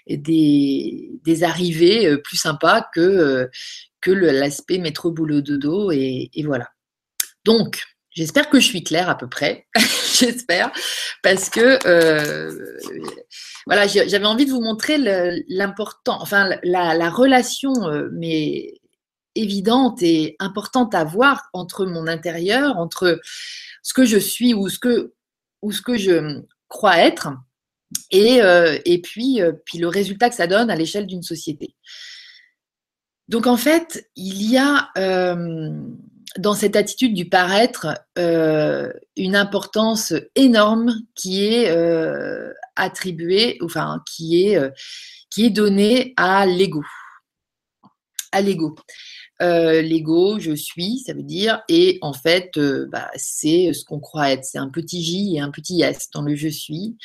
des, des arrivées euh, plus sympas que, euh, que l'aspect métro boulot dodo et, et voilà. Donc, j'espère que je suis claire à peu près. j'espère parce que euh, voilà, j'avais envie de vous montrer l'important, enfin la, la relation, mais évidente et importante à voir entre mon intérieur, entre ce que je suis ou ce que ou ce que je croit être, et, euh, et puis, euh, puis le résultat que ça donne à l'échelle d'une société. Donc en fait, il y a euh, dans cette attitude du paraître une importance énorme qui est attribuée, enfin qui est, qui est donnée à l'ego. À l'ego. Euh, l'ego, je suis, ça veut dire, et en fait, euh, bah, c'est ce qu'on croit être. C'est un petit J et un petit S dans le je suis.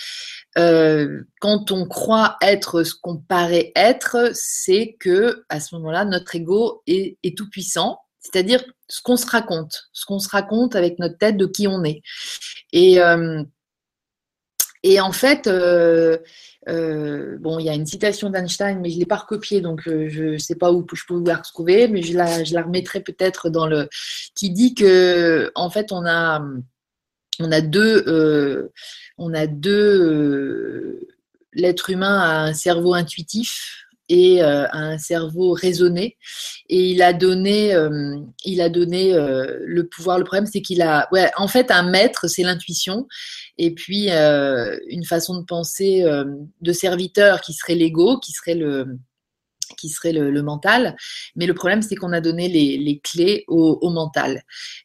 Euh, quand on croit être ce qu'on paraît être, c'est que à ce moment-là, notre ego est, est tout puissant. C'est-à-dire ce qu'on se raconte, ce qu'on se raconte avec notre tête de qui on est. Et, et en fait, euh, bon, il y a une citation d'Einstein, mais je ne l'ai pas recopiée, donc euh, je ne sais pas où je peux la retrouver, mais je la, je la remettrai peut-être dans le. qui dit que, en fait, on a, on a deux. Euh, on a deux. L'être humain a un cerveau intuitif et euh, un cerveau raisonné. Et il a donné, euh, il a donné euh, le pouvoir. Le problème, c'est qu'il a, ouais, en fait, un maître, c'est l'intuition. Et puis une façon de penser de serviteur qui serait l'ego, qui serait le qui serait le, mental. Mais le problème, c'est qu'on a donné les, les clés au, mental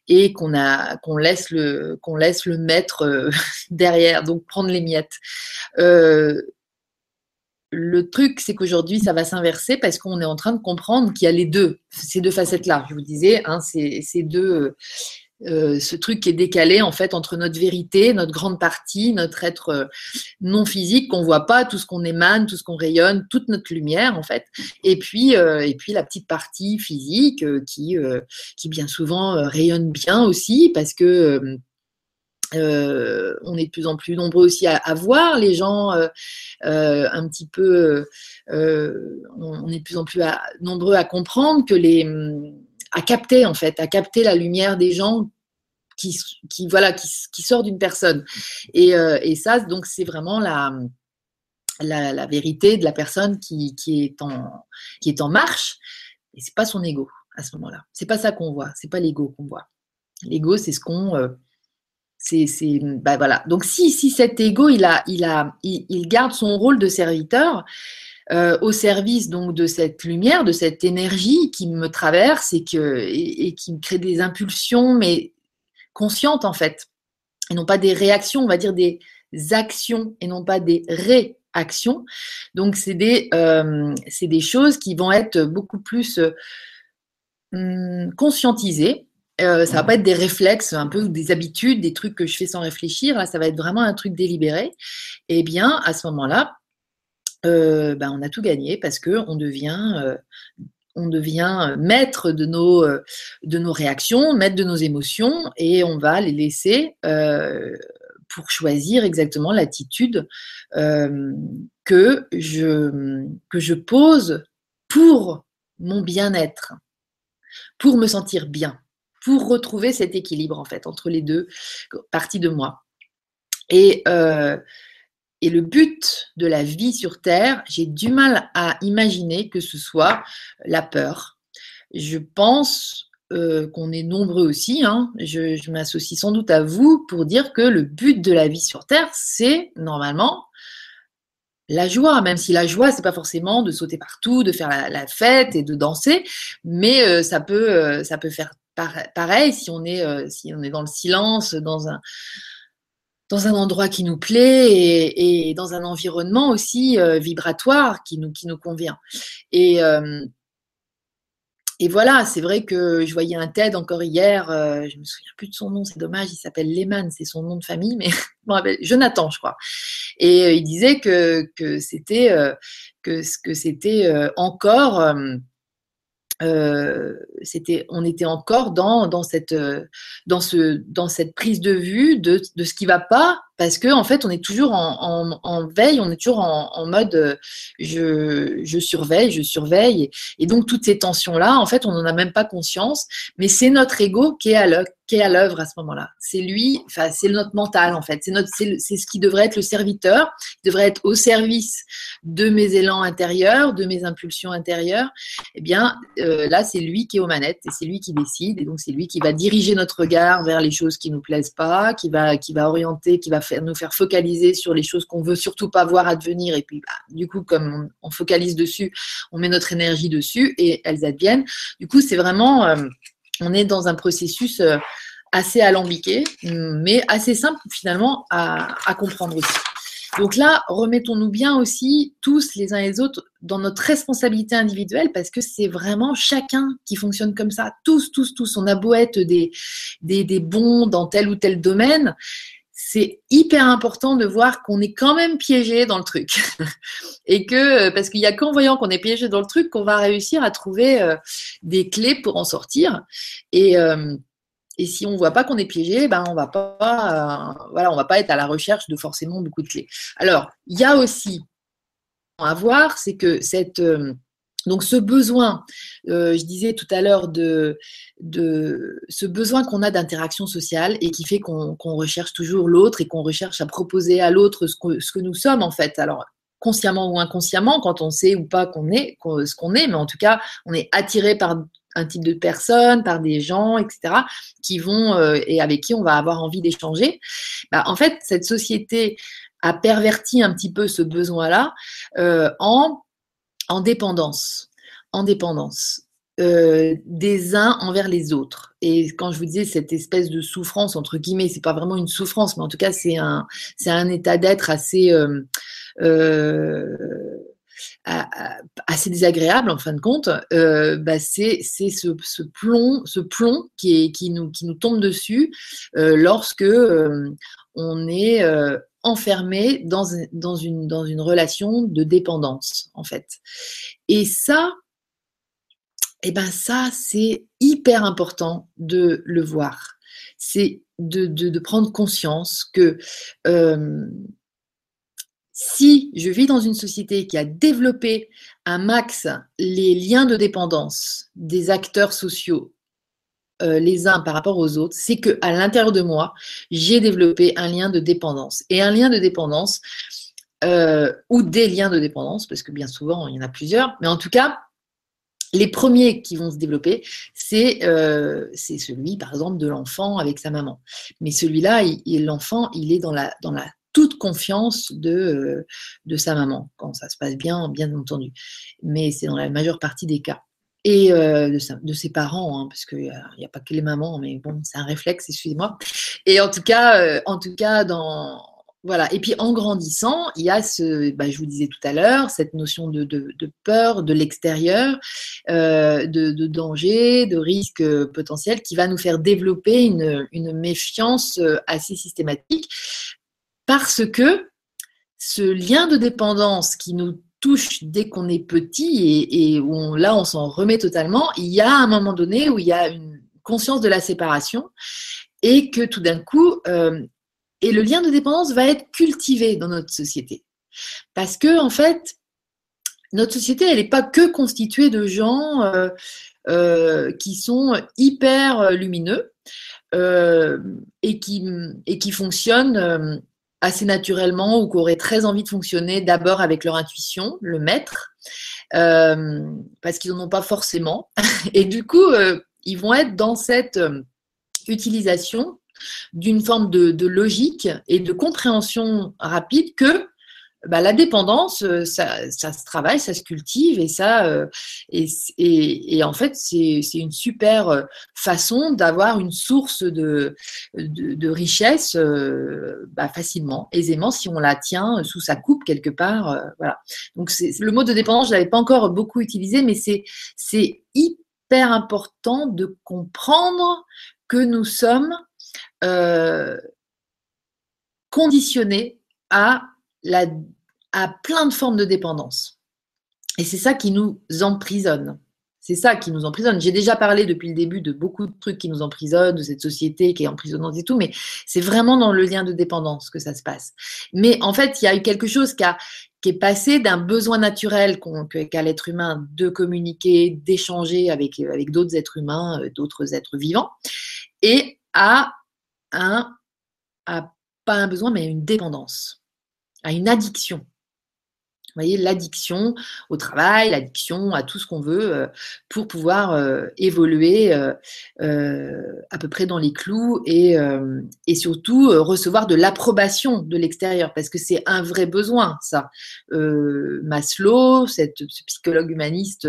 et qu'on a qu'on laisse le qu'on laisse le maître derrière, donc prendre les miettes. Euh, le truc, c'est qu'aujourd'hui, ça va s'inverser parce qu'on est en train de comprendre qu'il y a les deux, ces deux facettes-là. Je vous disais, hein, ces, deux, euh, ce truc qui est décalé en fait entre notre vérité, notre grande partie, notre être euh, non physique qu'on voit pas, tout ce qu'on émane, tout ce qu'on rayonne, toute notre lumière en fait, et puis euh, et puis la petite partie physique qui qui bien souvent rayonne bien aussi parce que euh, on est de plus en plus nombreux aussi à, voir les gens euh, euh, un petit peu. on est de plus en plus nombreux à comprendre que les, à capter en fait, à capter la lumière des gens qui, qui voilà, qui, sort d'une personne. Et, ça, donc c'est vraiment la, la, vérité de la personne qui, qui, est en, qui est en marche. Et c'est pas son ego à ce moment-là. C'est pas ça qu'on voit. C'est pas l'ego qu'on voit. L'ego, c'est ce qu'on c'est, bah voilà. Donc si, si cet ego, il, a, il, a, il, garde son rôle de serviteur euh, au service donc de cette lumière, de cette énergie qui me traverse et, que, et, qui me crée des impulsions, mais conscientes en fait, et non pas des réactions, on va dire des actions et non pas des réactions. Donc c'est des, euh, c'est des choses qui vont être beaucoup plus euh, conscientisées euh, ça va pas être des réflexes, un peu des habitudes, des trucs que je fais sans réfléchir. Là, ça va être vraiment un truc délibéré. Et eh bien, à ce moment-là, euh, ben, on a tout gagné parce que on devient, euh, on devient maître de nos, de nos réactions, maître de nos émotions, et on va les laisser pour choisir exactement l'attitude que je que je pose pour mon bien-être, pour me sentir bien pour retrouver cet équilibre en fait entre les deux parties de moi. Et, euh, et le but de la vie sur Terre, j'ai du mal à imaginer que ce soit la peur. Je pense euh, qu'on est nombreux aussi, hein. je, m'associe sans doute à vous pour dire que le but de la vie sur Terre, c'est normalement la joie, même si la joie, c'est pas forcément de sauter partout, de faire la, fête et de danser, mais euh, ça peut, euh, ça peut faire pareil si on est, euh, si on est dans le silence, dans un, endroit qui nous plaît et, dans un environnement aussi vibratoire qui nous, convient. Et et voilà, c'est vrai que je voyais un TED encore hier, euh, je me souviens plus de son nom, c'est dommage, il s'appelle Lehman, c'est son nom de famille, mais Jonathan, je crois. Et euh, il disait que, c'était euh, euh, encore euh, c'était, on était encore dans, dans, cette, dans, ce, dans cette prise de vue de, de ce qui va pas parce que en fait on est toujours en, veille, on est toujours en, mode euh, je, surveille, je surveille, et, donc toutes ces tensions là, en fait on n'en a même pas conscience, mais c'est notre ego qui est à l'œuvre qui à ce moment-là. C'est lui, enfin c'est notre mental en fait, c'est notre, c'est ce qui devrait être le serviteur, il devrait être au service de mes élans intérieurs, de mes impulsions intérieures. Eh bien euh, là c'est lui qui est aux manettes et c'est lui qui décide et donc c'est lui qui va diriger notre regard vers les choses qui nous plaisent pas, qui va, qui va orienter, qui va nous faire focaliser sur les choses qu'on veut surtout pas voir advenir. Et puis, bah, du coup, comme on, focalise dessus, on met notre énergie dessus et elles adviennent. Du coup, c'est vraiment, euh, on est dans un processus euh, assez alambiqué, mais assez simple finalement à, à comprendre aussi. Donc là, remettons-nous bien aussi tous les uns et les autres dans notre responsabilité individuelle parce que c'est vraiment chacun qui fonctionne comme ça. Tous, tous, tous. On a beau être des, des, des bons dans tel ou tel domaine c'est hyper important de voir qu'on est quand même piégé dans le truc. et que, parce qu'il n'y a qu'en voyant qu'on est piégé dans le truc qu'on va réussir à trouver euh, des clés pour en sortir. Et, euh, et si on ne voit pas qu'on est piégé, ben on va euh, voilà, on va pas être à la recherche de forcément beaucoup de clés. Alors, il y a aussi à voir, c'est que cette donc ce besoin, euh, je disais tout à l'heure, de, ce besoin qu'on a d'interaction sociale et qui fait qu'on recherche toujours l'autre et qu'on recherche à proposer à l'autre ce, que nous sommes en fait. Alors consciemment ou inconsciemment, quand on sait ou pas qu'on est ce qu'on est, mais en tout cas, on est attiré par un type de personnes, par des gens, etc., qui vont euh, et avec qui on va avoir envie d'échanger. Bah, en fait, cette société a perverti un petit peu ce besoin-là euh, en en dépendance, en dépendance. Euh, des uns envers les autres. Et quand je vous disais cette espèce de souffrance entre guillemets, c'est pas vraiment une souffrance, mais en tout cas c'est un un état d'être assez euh, euh, assez désagréable en fin de compte. Bah, c'est c'est ce, ce, plomb ce plomb qui est qui nous qui nous tombe dessus lorsque on est enfermé dans, une, relation de dépendance, en fait. Et ça, eh ben ça, c'est hyper important de le voir. C'est de, de, prendre conscience que euh, si je vis dans une société qui a développé un max les liens de dépendance des acteurs sociaux euh, les uns par rapport aux autres, c'est que à l'intérieur de moi, j'ai développé un lien de dépendance. Et un lien de dépendance, euh, ou des liens de dépendance, parce que bien souvent, il y en a plusieurs, mais en tout cas, les premiers qui vont se développer, c'est euh, celui, par exemple, de l'enfant avec sa maman. Mais celui-là, l'enfant, il est dans la, toute confiance de, de sa maman, quand ça se passe bien, bien entendu. Mais c'est dans la majeure partie des cas et euh, de, ses parents, hein, parce qu'il n'y a, pas que les mamans, mais bon, c'est un réflexe, excusez-moi. Et en tout cas, euh, en tout cas, dans voilà. Et puis en grandissant, il y a ce, bah, je vous disais tout à l'heure, cette notion de, peur de l'extérieur, euh, de, danger, de risque potentiel, qui va nous faire développer une, une méfiance assez systématique, parce que ce lien de dépendance qui nous dès qu'on est petit et, où là on s'en remet totalement, il y a un moment donné où il y a une conscience de la séparation et que tout d'un coup, euh, et le lien de dépendance va être cultivé dans notre société. Parce que en fait, notre société, elle n'est pas que constituée de gens euh, qui sont hyper lumineux et, qui, et qui fonctionnent assez naturellement ou qui très envie de fonctionner d'abord avec leur intuition, le maître, parce qu'ils n'en ont pas forcément. Et du coup, ils vont être dans cette utilisation d'une forme de, logique et de compréhension rapide que bah, la dépendance, euh, ça, se travaille, ça se cultive et ça, euh, et, en fait, c'est une super euh, façon d'avoir une source de, de, richesse bah, facilement, aisément, si on la tient sous sa coupe quelque part. voilà. Donc, le mot de dépendance, je l'avais pas encore beaucoup utilisé, mais c'est hyper important de comprendre que nous sommes conditionnés à la à plein de formes de dépendance. Et c'est ça qui nous emprisonne. C'est ça qui nous emprisonne. J'ai déjà parlé depuis le début de beaucoup de trucs qui nous emprisonnent, de cette société qui est emprisonnante et tout, mais c'est vraiment dans le lien de dépendance que ça se passe. Mais en fait, il y a eu quelque chose qui, est passé d'un besoin naturel qu'a l'être humain de communiquer, d'échanger avec, d'autres êtres humains, euh, d'autres êtres vivants, et à un, à pas un besoin, mais une dépendance, à une addiction voyez, l'addiction au travail, l'addiction à tout ce qu'on veut euh, pour pouvoir euh, évoluer euh, à peu près dans les clous et, et surtout recevoir de l'approbation de l'extérieur parce que c'est un vrai besoin, ça. Maslow, cette, ce psychologue humaniste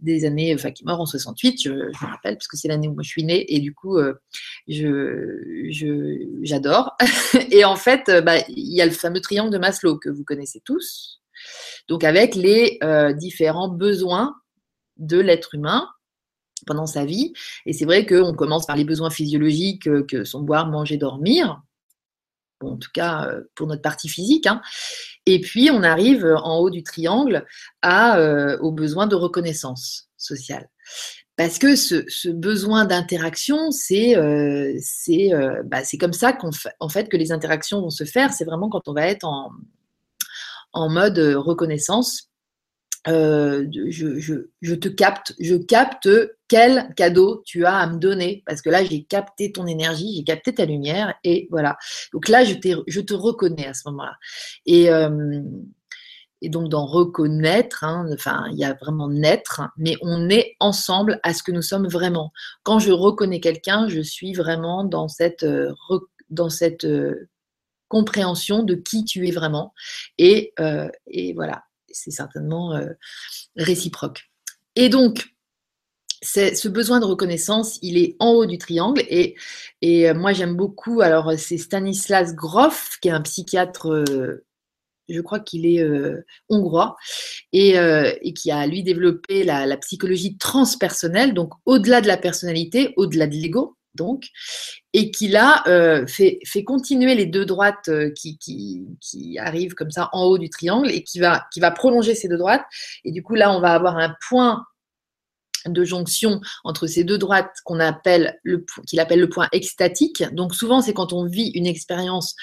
des années, enfin qui est mort en 68, je, me rappelle, parce que c'est l'année où je suis née et du coup, je, j'adore. et en fait, bah, il y a le fameux triangle de Maslow que vous connaissez tous, donc avec les euh, différents besoins de l'être humain pendant sa vie. Et c'est vrai qu'on commence par les besoins physiologiques euh, que sont boire, manger, dormir. en tout cas, euh, pour notre partie physique. Hein. Et puis, on arrive en haut du triangle à, aux besoins de reconnaissance sociale. Parce que ce, besoin d'interaction, c'est bah, comme ça fait, que les interactions vont se faire. C'est vraiment quand on va être en, en mode euh, reconnaissance. Euh, je, te capte, je capte quel cadeau tu as à me donner, parce que là, j'ai capté ton énergie, j'ai capté ta lumière, et voilà. Donc là, je, te reconnais à ce moment-là. Et, euh, donc, dans reconnaître, hein, enfin, il y a vraiment naître, mais on est ensemble à ce que nous sommes vraiment. Quand je reconnais quelqu'un, je suis vraiment dans cette, dans cette compréhension de qui tu es vraiment. Et, euh, et voilà, c'est certainement euh, réciproque. Et donc, ce besoin de reconnaissance, il est en haut du triangle. Et, et euh, moi, j'aime beaucoup, alors c'est Stanislas Grof, qui est un psychiatre je crois qu'il est hongrois, et, et, qui a lui développé la, la psychologie transpersonnelle, donc au-delà de la personnalité, au-delà de l'ego donc, et qui là euh, fait, continuer les deux droites euh, qui, qui, qui, arrivent comme ça en haut du triangle et qui va, qui va prolonger ces deux droites. Et du coup, là, on va avoir un point de jonction entre ces deux droites qu'on appelle le qu'il appelle le point extatique. Donc souvent c'est quand on vit une expérience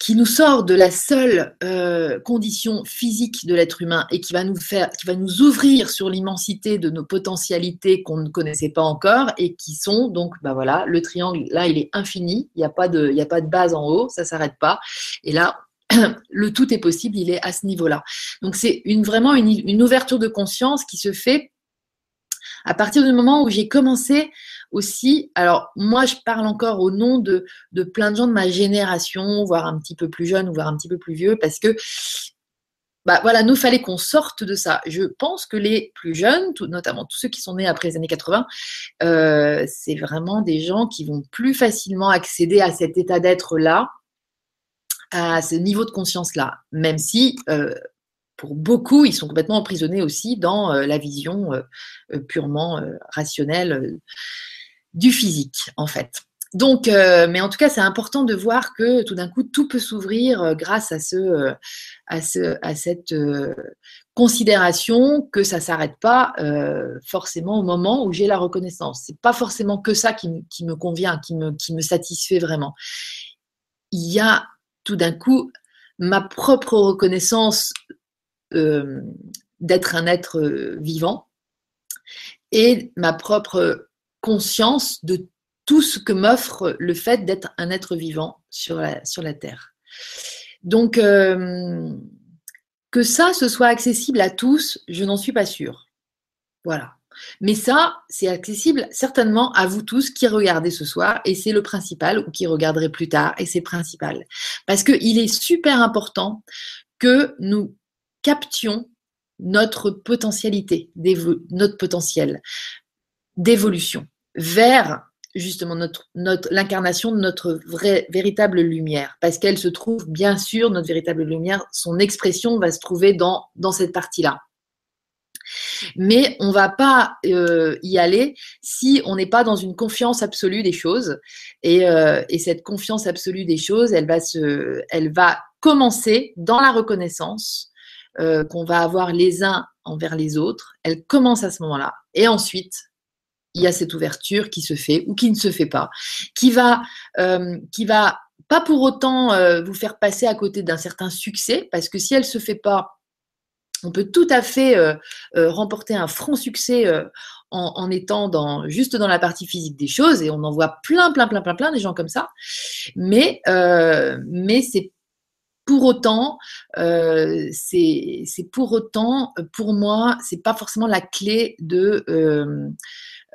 qui nous sort de la seule euh, condition physique de l'être humain et qui va nous faire, qui va nous ouvrir sur l'immensité de nos potentialités qu'on ne connaissait pas encore et qui sont donc, bah voilà, le triangle là il est infini, il n'y a pas de, il y a pas de base en haut, ça s'arrête pas. Et là, le tout est possible, il est à ce niveau-là. Donc c'est une, vraiment une, une ouverture de conscience qui se fait à partir du moment où j'ai commencé aussi, alors moi je parle encore au nom de, de plein de gens de ma génération, voire un petit peu plus jeunes, voire un petit peu plus vieux, parce que bah voilà, nous fallait qu'on sorte de ça. Je pense que les plus jeunes, notamment tous ceux qui sont nés après les années 80, euh, c'est vraiment des gens qui vont plus facilement accéder à cet état d'être là, à ce niveau de conscience là, même si euh, pour beaucoup, ils sont complètement emprisonnés aussi dans euh, la vision purement rationnelle du physique, en fait. Donc, euh, mais en tout cas, c'est important de voir que tout d'un coup, tout peut s'ouvrir euh, grâce à, ce, euh, à, ce, à cette considération que ça ne s'arrête pas forcément au moment où j'ai la reconnaissance. C'est pas forcément que ça qui, qui, me convient, qui me, qui me satisfait vraiment. Il y a tout d'un coup ma propre reconnaissance d'être un être vivant et ma propre conscience de tout ce que m'offre le fait d'être un être vivant sur la, sur la Terre. Donc, euh, que ça, ce soit accessible à tous, je n'en suis pas sûre. Voilà. Mais ça, c'est accessible certainement à vous tous qui regardez ce soir, et c'est le principal, ou qui regarderez plus tard, et c'est principal. Parce qu'il est super important que nous captions notre potentialité, notre potentiel d'évolution vers justement notre, notre, l'incarnation de notre vraie, véritable lumière, parce qu'elle se trouve bien sûr, notre véritable lumière, son expression va se trouver dans, dans cette partie-là. Mais on va pas euh, y aller si on n'est pas dans une confiance absolue des choses. Et, euh, et, cette confiance absolue des choses, elle va, se, elle va commencer dans la reconnaissance euh, qu'on va avoir les uns envers les autres. Elle commence à ce moment-là. Et ensuite, il y a cette ouverture qui se fait ou qui ne se fait pas, qui va, euh, qui va pas pour autant euh, vous faire passer à côté d'un certain succès, parce que si elle se fait pas, on peut tout à fait remporter un franc succès en, en, étant dans, juste dans la partie physique des choses, et on en voit plein, plein, plein, plein, plein des gens comme ça. Mais, mais c'est pour autant, euh, c'est pour autant, pour moi, c'est pas forcément la clé de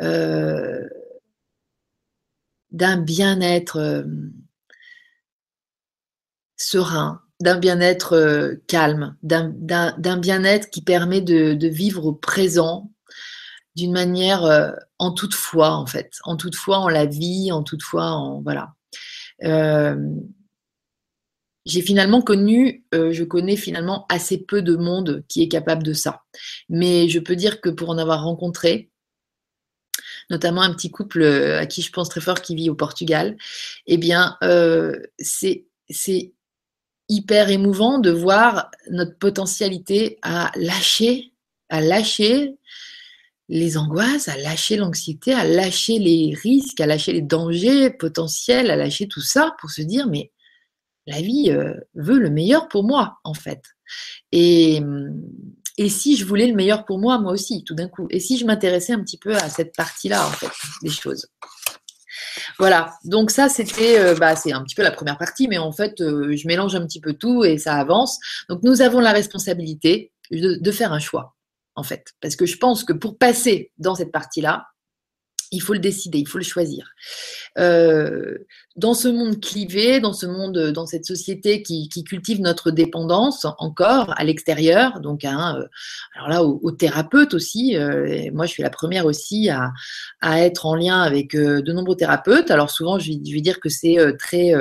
euh, d'un bien-être euh, serein, d'un bien-être euh, calme, d'un bien-être qui permet de, vivre au présent d'une manière en toute foi, en fait, en toute foi en la vie, en toute foi en voilà. J'ai finalement connu, je connais finalement assez peu de monde qui est capable de ça. Mais je peux dire que pour en avoir rencontré, notamment un petit couple euh, à qui je pense très fort qui vit au Portugal, eh bien, euh, c'est hyper émouvant de voir notre potentialité à lâcher, à lâcher les angoisses, à lâcher l'anxiété, à lâcher les risques, à lâcher les dangers potentiels, à lâcher tout ça pour se dire mais la vie euh, veut le meilleur pour moi en fait. Et, et si je voulais le meilleur pour moi, moi aussi, tout d'un coup Et si je m'intéressais un petit peu à cette partie-là, en fait, des choses voilà, donc ça c'était, euh, bah, un petit peu la première partie, mais en fait euh, je mélange un petit peu tout et ça avance. Donc nous avons la responsabilité de faire un choix, en fait, parce que je pense que pour passer dans cette partie-là, il faut le décider, il faut le choisir. Euh, dans ce monde clivé, dans ce monde, dans cette société qui, cultive notre dépendance encore à l'extérieur, donc hein, euh, alors là aux, thérapeutes aussi. Euh, moi, je suis la première aussi à, être en lien avec de nombreux thérapeutes. Alors souvent, je vais, dire que c'est très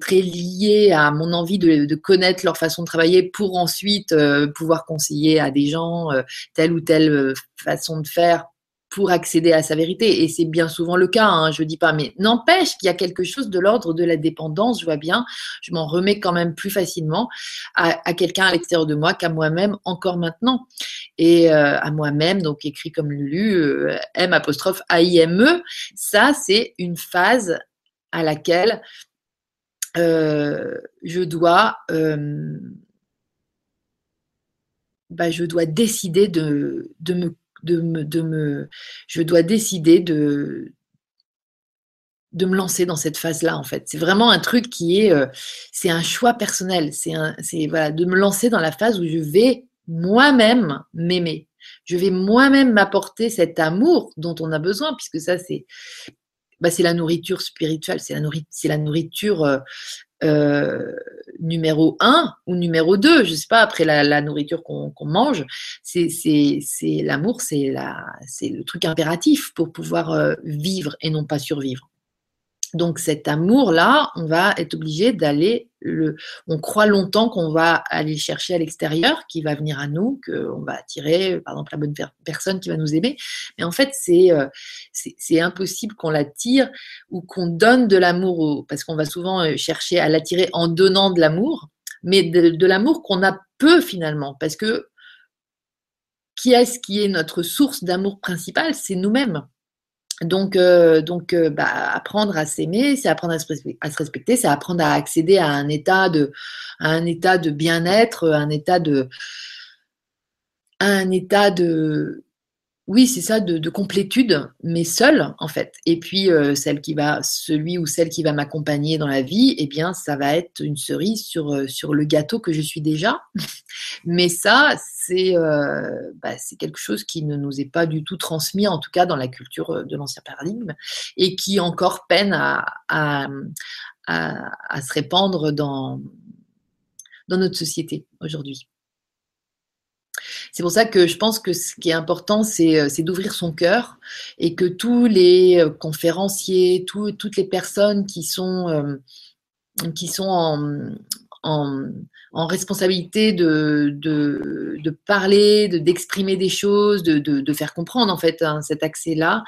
très lié à mon envie de, de, connaître leur façon de travailler pour ensuite pouvoir conseiller à des gens telle ou telle façon de faire pour accéder à sa vérité. Et c'est bien souvent le cas, hein, je ne dis pas, mais n'empêche qu'il y a quelque chose de l'ordre de la dépendance, je vois bien, je m'en remets quand même plus facilement à, quelqu'un à l'extérieur de moi qu'à moi-même encore maintenant. Et euh, à moi-même, donc écrit comme Lulu, euh, M apostrophe A-I-M-E, ça c'est une phase à laquelle euh, je dois... Bah, je dois décider de, de me de me, de me, je dois décider de, de me lancer dans cette phase-là, en fait. C'est vraiment un truc qui est, euh, c'est un choix personnel. C'est c'est voilà, de me lancer dans la phase où je vais moi-même m'aimer. Je vais moi-même m'apporter cet amour dont on a besoin, puisque ça, c'est, bah, c'est la nourriture spirituelle, c'est la, nourriture, c'est la nourriture euh, euh, numéro un ou numéro 2, je sais pas, après la, nourriture qu'on mange, c'est l'amour, c'est le truc impératif pour pouvoir euh, vivre et non pas survivre. Donc cet amour-là, on va être obligé d'aller On croit longtemps qu'on va aller chercher à l'extérieur, qui va venir à nous, qu'on va attirer, par exemple, la bonne personne qui va nous aimer. Mais en fait, c'est euh, impossible qu'on l'attire ou qu'on donne de l'amour, parce qu'on va souvent euh, chercher à l'attirer en donnant de l'amour, mais de, de l'amour qu'on a peu finalement, parce que qui est-ce qui est notre source d'amour principale C'est nous-mêmes. Donc, euh, donc euh, bah, apprendre à s'aimer, c'est apprendre à se, respecter, c'est apprendre à accéder à un état de, un état de bien-être, un état de, un état de, oui, c'est ça, de, complétude, mais seule en fait. Et puis euh, celle qui va, celui ou celle qui va m'accompagner dans la vie, eh bien, ça va être une cerise sur, euh, sur le gâteau que je suis déjà. mais ça, c'est euh, bah, quelque chose qui ne nous est pas du tout transmis, en tout cas dans la culture de l'ancien paradigme, et qui encore peine à, à, à se répandre dans, dans notre société aujourd'hui. C'est pour ça que je pense que ce qui est important, c'est euh, d'ouvrir son cœur et que tous les euh, conférenciers, toutes les personnes qui sont, euh, qui sont en, en responsabilité de, de, parler, d'exprimer des choses, de, de, faire comprendre en fait hein, cet accès-là.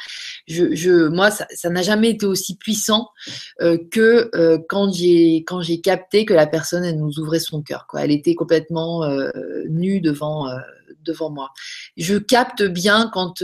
Je, je, moi, ça n'a jamais été aussi puissant euh, que euh, quand j'ai quand j'ai capté que la personne elle nous ouvrait son cœur. Quoi. Elle était complètement euh, nue devant devant moi. Je capte bien quand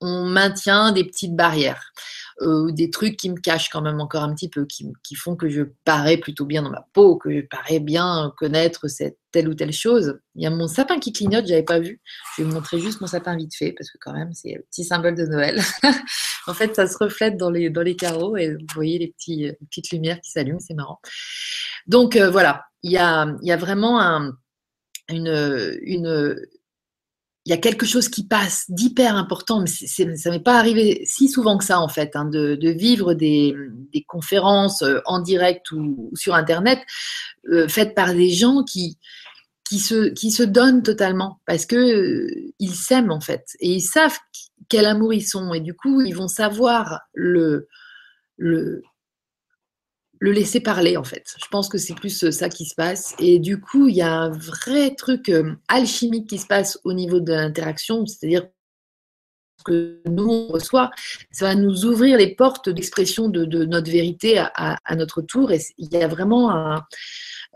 on maintient des petites barrières. Euh, des trucs qui me cachent quand même encore un petit peu, qui, font que je parais plutôt bien dans ma peau, que je parais bien connaître cette telle ou telle chose. Il y a mon sapin qui clignote, j'avais pas vu. Je vais vous montrer juste mon sapin vite fait, parce que quand même, c'est le petit symbole de Noël. en fait, ça se reflète dans les, dans les carreaux et vous voyez les, petits, petites lumières qui s'allument, c'est marrant. Donc euh, voilà, il y a, vraiment un, une, une, il y a quelque chose qui passe d'hyper important, mais ça m'est pas arrivé si souvent que ça en fait, hein, de, vivre des, conférences euh, en direct ou, sur Internet euh, faites par des gens qui, qui, se, qui se donnent totalement parce que euh, ils s'aiment en fait. Et ils savent quel amour ils sont. Et du coup ils vont savoir le, le, le laisser parler en fait. Je pense que c'est plus euh, ça qui se passe. Et du coup, il y a un vrai truc euh, alchimique qui se passe au niveau de l'interaction, c'est-à-dire que nous on reçoit, ça va nous ouvrir les portes d'expression de, notre vérité à, notre tour. Et il y a vraiment un,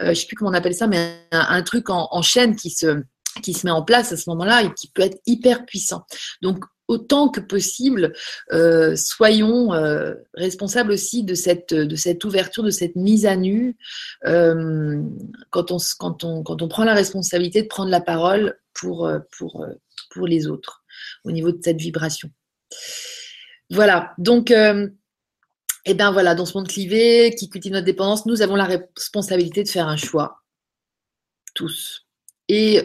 euh, je sais plus comment on appelle ça, mais un, truc en, en, chaîne qui se qui se met en place à ce moment-là et qui peut être hyper puissant. Donc autant que possible, euh, soyons euh, responsables aussi de cette, ouverture, de cette mise à nu, euh, quand, on, prend la responsabilité de prendre la parole pour, les autres, au niveau de cette vibration. Voilà, donc, eh ben voilà, dans ce monde clivé qui cultive notre dépendance, nous avons la responsabilité de faire un choix, tous, et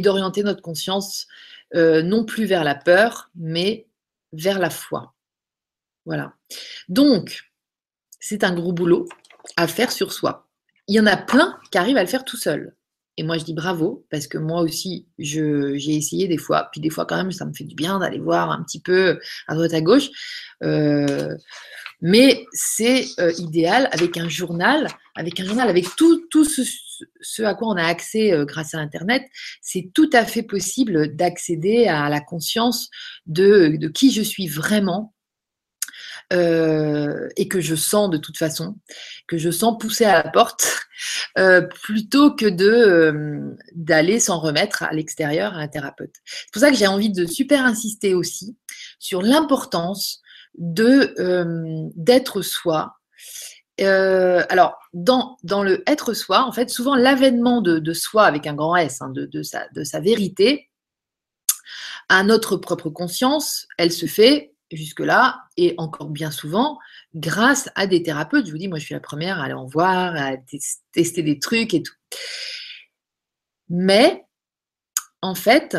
d'orienter notre conscience euh, non plus vers la peur, mais vers la foi. Voilà. Donc, c'est un gros boulot à faire sur soi. Il y en a plein qui arrivent à le faire tout seul. Et moi, je dis bravo, parce que moi aussi, j'ai essayé des fois. Puis des fois, quand même, ça me fait du bien d'aller voir un petit peu à droite, à gauche. Euh, mais c'est euh, idéal avec un journal, avec un journal, avec tout, tout ce, à quoi on a accès euh, grâce à Internet, c'est tout à fait possible d'accéder à la conscience de, de, qui je suis vraiment. Euh, et que je sens de toute façon, que je sens pousser à la porte, euh, plutôt que de d'aller s'en remettre à l'extérieur à un thérapeute. C'est pour ça que j'ai envie de super insister aussi sur l'importance de d'être soi euh, alors, dans, le être soi, en fait, souvent l'avènement de, soi avec un grand S, hein, de, de, sa, de sa vérité, à notre propre conscience, elle se fait jusque-là, et encore bien souvent, grâce à des thérapeutes. Je vous dis, moi, je suis la première à aller en voir, à tester des trucs et tout. Mais, en fait,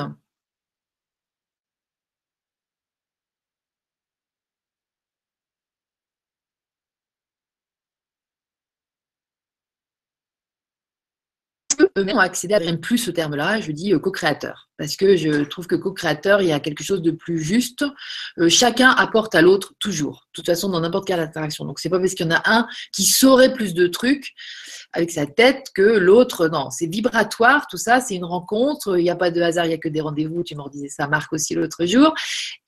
eux-mêmes ont accédé à même plus ce terme-là, je dis euh, co-créateur, parce que je trouve que co-créateur, il y a quelque chose de plus juste. Euh, chacun apporte à l'autre toujours, de toute façon dans n'importe quelle interaction. Donc c'est pas parce qu'il y en a un qui saurait plus de trucs avec sa tête que l'autre. Non, c'est vibratoire, tout ça, c'est une rencontre. Il n'y a pas de hasard, il n'y a que des rendez-vous. Tu m'en disais ça, Marc aussi l'autre jour.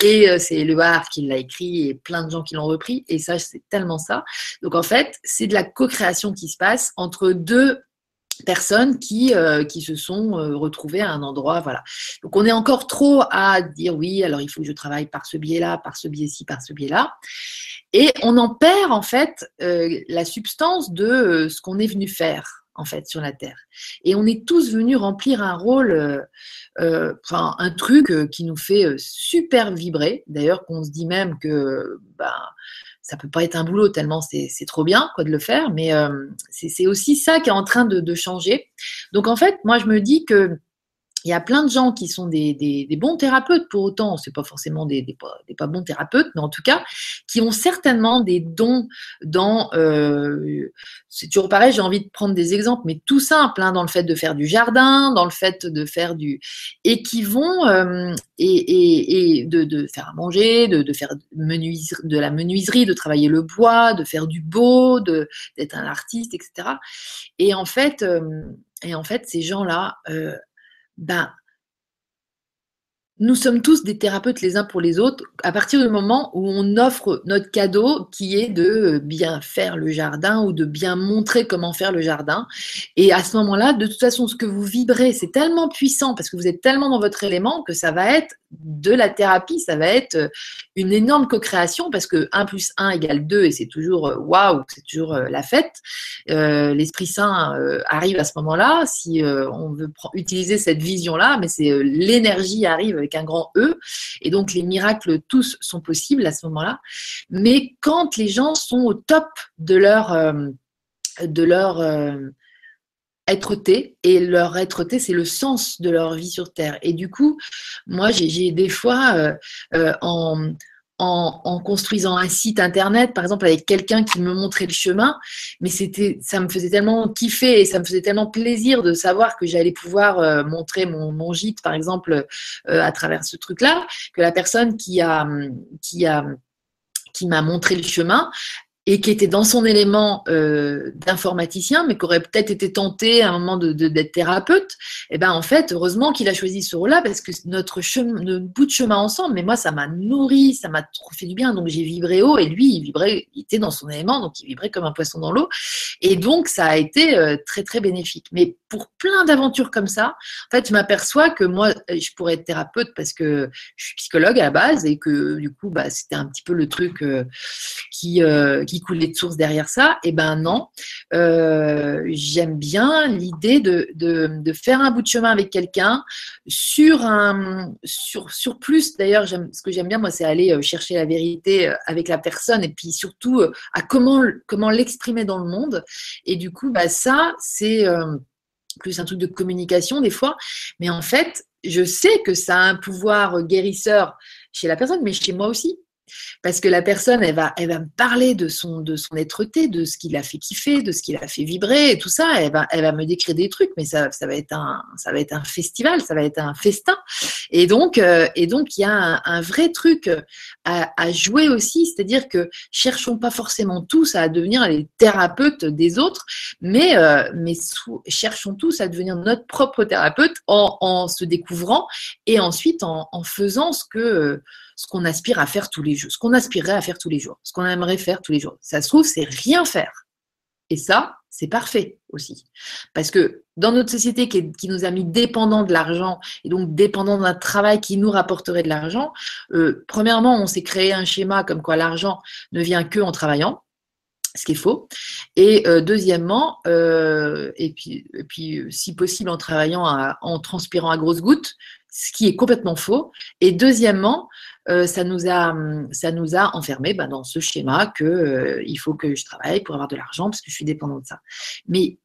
Et euh, c'est Loire qui l'a écrit et plein de gens qui l'ont repris. Et ça, c'est tellement ça. Donc en fait, c'est de la co-création qui se passe entre deux personnes qui, euh, qui se sont euh, retrouvées à un endroit. Voilà. Donc on est encore trop à dire oui, alors il faut que je travaille par ce biais-là, par ce biais-ci, par ce biais-là. Et on en perd en fait euh, la substance de ce qu'on est venu faire. en fait sur la terre. Et on est tous venus remplir un rôle, enfin un truc qui nous fait super vibrer. D'ailleurs, qu'on se dit même que bah, ça peut pas être un boulot tellement c'est trop bien quoi de le faire, mais c'est aussi ça qui est en train de, de changer. Donc en fait, moi je me dis que il y a plein de gens qui sont des, des, des bons thérapeutes pour autant, c'est pas forcément des, des, pas bons thérapeutes, mais en tout cas, qui ont certainement des dons dans. Euh, c'est toujours pareil, j'ai envie de prendre des exemples, mais tout simple, hein, dans le fait de faire du jardin, dans le fait de faire du. et qui vont. Euh, et, et, et de, de, faire à manger, de, de faire de la menuiserie, de travailler le bois, de faire du beau, d'être un artiste, etc. Et en fait, euh, et en fait ces gens-là, euh, ben, nous sommes tous des thérapeutes les uns pour les autres à partir du moment où on offre notre cadeau qui est de bien faire le jardin ou de bien montrer comment faire le jardin. Et à ce moment-là, de toute façon, ce que vous vibrez, c'est tellement puissant parce que vous êtes tellement dans votre élément que ça va être de la thérapie, ça va être euh, une énorme co-création parce que 1 plus 1 égale 2 et c'est toujours euh, waouh, c'est toujours euh, la fête. L'Esprit Saint arrive à ce moment-là, si on veut utiliser cette vision-là, mais c'est l'énergie arrive avec un grand E et donc les miracles tous sont possibles à ce moment-là. Mais quand les gens sont au top de leur de leur être-té et leur être-té c'est le sens de leur vie sur terre et du coup moi j'ai des fois euh, euh, en, construisant un site internet par exemple avec quelqu'un qui me montrait le chemin. Mais c'était ça me faisait tellement kiffer et ça me faisait tellement plaisir de savoir que j'allais pouvoir euh, montrer mon, gîte par exemple à travers ce truc là que la personne qui a qui a qui m'a montré le chemin et qui était dans son élément euh, d'informaticien, mais qui aurait peut-être été tenté à un moment de, d'être thérapeute, et eh ben en fait, heureusement qu'il a choisi ce rôle-là parce que notre, chemin, notre bout de chemin ensemble, mais moi ça m'a nourri, ça m'a trop fait du bien, donc j'ai vibré haut et lui il vibrait, il était dans son élément, donc il vibrait comme un poisson dans l'eau, et donc ça a été euh, très très bénéfique. Mais pour plein d'aventures comme ça, en fait, je m'aperçois que moi je pourrais être thérapeute parce que je suis psychologue à la base et que du coup bah c'était un petit peu le truc euh, qui, qui qui coulait de source derrière ça Eh ben non. Euh, j'aime bien l'idée de, de, faire un bout de chemin avec quelqu'un sur un sur, sur plus. D'ailleurs, ce que j'aime bien moi, c'est aller euh, chercher la vérité euh, avec la personne et puis surtout à comment comment l'exprimer dans le monde. Et du coup, bah ça c'est plus un truc de communication des fois, mais en fait, je sais que ça a un pouvoir guérisseur chez la personne, mais chez moi aussi. Parce que la personne, elle va, elle va me parler de son, de son être-té, de ce qui l'a fait kiffer, de ce qui l'a fait vibrer et tout ça. Elle va, elle va me décrire des trucs, mais ça, ça, va être un, ça va être un festival, ça va être un festin. Et donc, euh, et donc, il y a un, vrai truc à, à jouer aussi, c'est-à-dire que cherchons pas forcément tous à devenir les thérapeutes des autres, mais, euh, mais cherchons tous à devenir notre propre thérapeute en, se découvrant et ensuite en, en faisant ce que ce qu'on aspire à faire tous les jours, ce qu'on aspirerait à faire tous les jours, ce qu'on aimerait faire tous les jours. Ça se trouve, c'est rien faire. Et ça, c'est parfait aussi. Parce que dans notre société qui, nous a mis dépendants de l'argent et donc dépendants d'un travail qui nous rapporterait de l'argent, euh, premièrement, on s'est créé un schéma comme quoi l'argent ne vient que en travaillant ce qui est faux. Et euh, deuxièmement, euh, et, puis, et puis si possible en travaillant en transpirant à grosses gouttes, ce qui est complètement faux. Et deuxièmement, euh, ça, nous a, ça nous a enfermés bah, dans ce schéma que euh, il faut que je travaille pour avoir de l'argent parce que je suis dépendant de ça. Mais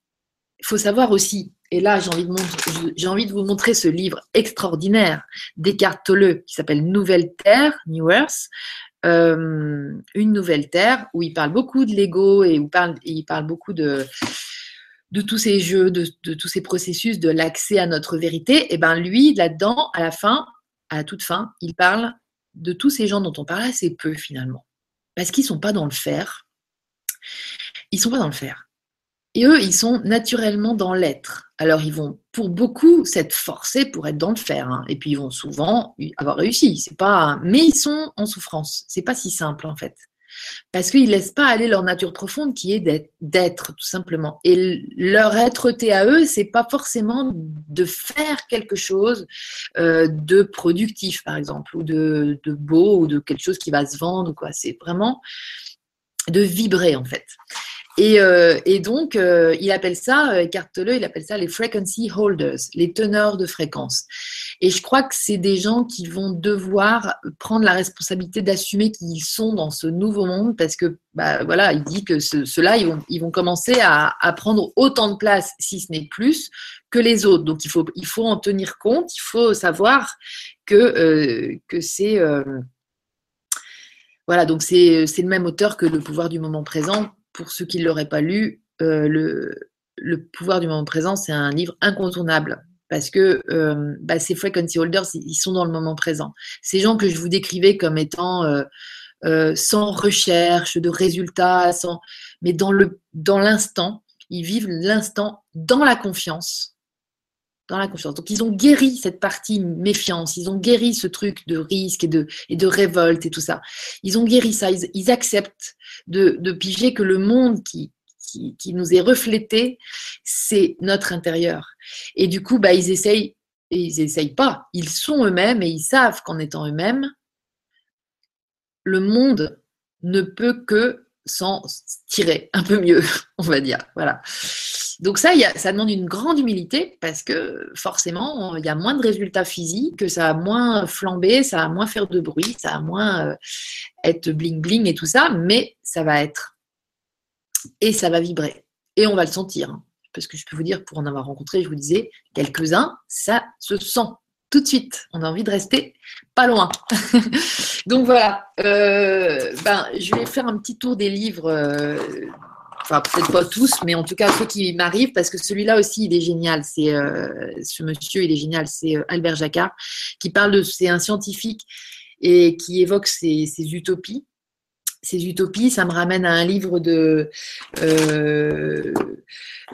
il faut savoir aussi, et là j'ai envie, de envie de vous montrer ce livre extraordinaire d'Eckhart Tolle qui s'appelle Nouvelle Terre, New Earth. Euh, une nouvelle terre où il parle beaucoup de l'ego et où il parle beaucoup de, de tous ces jeux, de, tous ces processus, de l'accès à notre vérité, et ben lui, là-dedans, à la fin, à toute fin, il parle de tous ces gens dont on parle assez peu finalement. Parce qu'ils ne sont pas dans le faire. Ils sont pas dans le faire. Et eux, ils sont naturellement dans l'être. Alors, ils vont, pour beaucoup, s'être forcés pour être dans le faire. Hein. Et puis, ils vont souvent avoir réussi. Pas, mais ils sont en souffrance. C'est pas si simple, en fait. Parce qu'ils ne laissent pas aller leur nature profonde qui est d'être, tout simplement. Et leur être-té à eux, c'est pas forcément de faire quelque chose euh, de productif, par exemple, ou de, beau, ou de quelque chose qui va se vendre. Quoi. C'est vraiment de vibrer, en fait. Et, euh, et donc, euh, il appelle ça, euh, il appelle ça les frequency holders, les teneurs de fréquence. Et je crois que c'est des gens qui vont devoir prendre la responsabilité d'assumer qu'ils sont dans ce nouveau monde parce que, bah, voilà, il dit que ceux-là, ils vont, commencer à, prendre autant de place, si ce n'est plus, que les autres. Donc, il faut, il faut en tenir compte, il faut savoir que, que c'est. Voilà, donc c'est le même auteur que Le pouvoir du moment présent pour ceux qui ne l'auraient pas lu, euh, le, pouvoir du moment présent, c'est un livre incontournable parce que euh, bah, ces frequency holders, ils sont dans le moment présent. Ces gens que je vous décrivais comme étant euh, sans recherche de résultats, mais dans le dans l'instant, ils vivent l'instant dans la confiance dans la confiance. Donc, ils ont guéri cette partie méfiance, ils ont guéri ce truc de risque et de, et de révolte et tout ça. Ils ont guéri ça, ils, acceptent de, piger que le monde qui, qui, qui nous est reflété, c'est notre intérieur. Et du coup, bah, ils essayent, et ils essayent pas, ils sont eux-mêmes et ils savent qu'en étant eux-mêmes, le monde ne peut que s'en tirer un peu mieux, on va dire. Voilà. Donc ça, ça demande une grande humilité parce que forcément, il y a moins de résultats physiques, ça a moins flambé, ça a moins faire de bruit, ça a moins euh, être bling bling et tout ça, mais ça va être. Et ça va vibrer. Et on va le sentir. Parce que je peux vous dire, pour en avoir rencontré, je vous disais, quelques-uns, ça se sent tout de suite. On a envie de rester pas loin. Donc voilà. Euh, ben, je vais faire un petit tour des livres euh, enfin peut-être pas tous, mais en tout cas ceux qui m'arrivent, parce que celui-là aussi, il est génial. C'est euh, ce monsieur, il est génial. C'est euh, Albert Jacquard qui parle de, c'est un scientifique et qui évoque ses, utopies. Ces utopies, ça me ramène à un livre de, euh,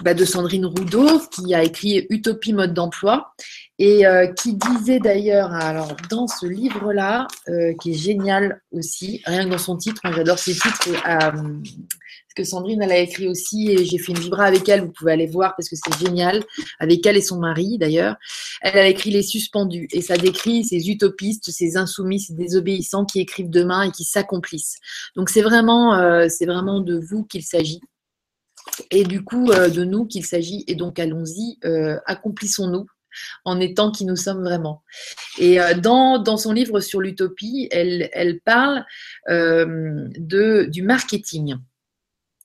bah, de Sandrine Roudot qui a écrit Utopie mode d'emploi et qui disait d'ailleurs, alors dans ce livre-là, qui est génial aussi, rien que dans son titre, j'adore ses titres, que Sandrine, elle a écrit aussi, et j'ai fait une vibra avec elle, vous pouvez aller voir parce que c'est génial, avec elle et son mari d'ailleurs. Elle a écrit Les Suspendus, et ça décrit ces utopistes, ces insoumis, ces désobéissants qui écrivent demain et qui s'accomplissent. Donc c'est vraiment, euh, c'est vraiment de vous qu'il s'agit. Et du coup, euh, de nous qu'il s'agit. Et donc, allons-y, euh, accomplissons-nous en étant qui nous sommes vraiment. Et dans, dans son livre sur l'utopie, elle, elle parle de, du marketing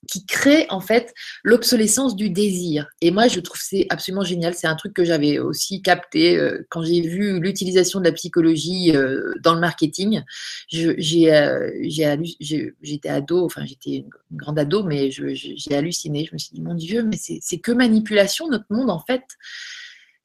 qui crée en fait l'obsolescence du désir. Et moi, je trouve c'est absolument génial. C'est un truc que j'avais aussi capté euh, quand j'ai vu l'utilisation de la psychologie euh, dans le marketing. Euh, j'étais ado, enfin j'étais une grande ado, mais j'ai halluciné. Je me suis dit, mon Dieu, mais c'est que manipulation notre monde en fait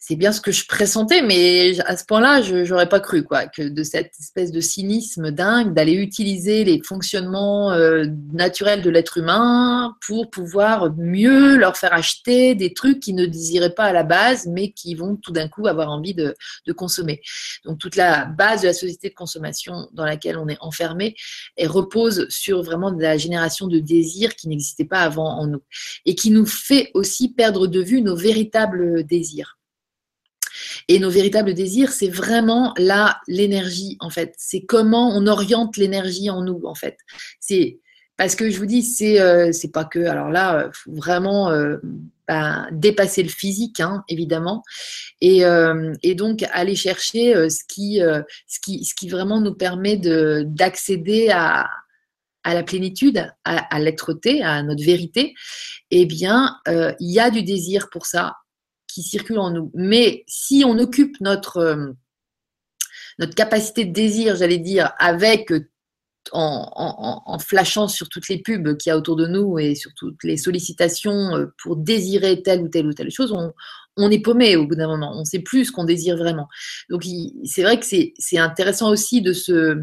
c'est bien ce que je pressentais, mais à ce point-là, je n'aurais pas cru quoi, que de cette espèce de cynisme dingue d'aller utiliser les fonctionnements euh, naturels de l'être humain pour pouvoir mieux leur faire acheter des trucs qu'ils ne désiraient pas à la base, mais qui vont tout d'un coup avoir envie de, consommer. Donc toute la base de la société de consommation dans laquelle on est enfermé, repose sur vraiment la génération de désirs qui n'existait pas avant en nous et qui nous fait aussi perdre de vue nos véritables désirs. Et nos véritables désirs, c'est vraiment là l'énergie, en fait. C'est comment on oriente l'énergie en nous, en fait. C'est parce que je vous dis, c'est euh, pas que. Alors là, faut vraiment euh, ben, dépasser le physique, hein, évidemment, et, euh, et, donc aller chercher ce qui ce qui ce qui vraiment nous permet de d'accéder à à la plénitude, à, à l'être-té, à notre vérité, eh bien, il y a du désir pour ça qui circule en nous. Mais si on occupe notre, euh, notre capacité de désir, j'allais dire, avec euh, en, flashant sur toutes les pubs qu'il y a autour de nous et sur toutes les sollicitations euh, pour désirer telle ou telle ou telle chose, on, on est paumé au bout d'un moment. On ne sait plus ce qu'on désire vraiment. Donc, c'est vrai que c'est intéressant aussi de se,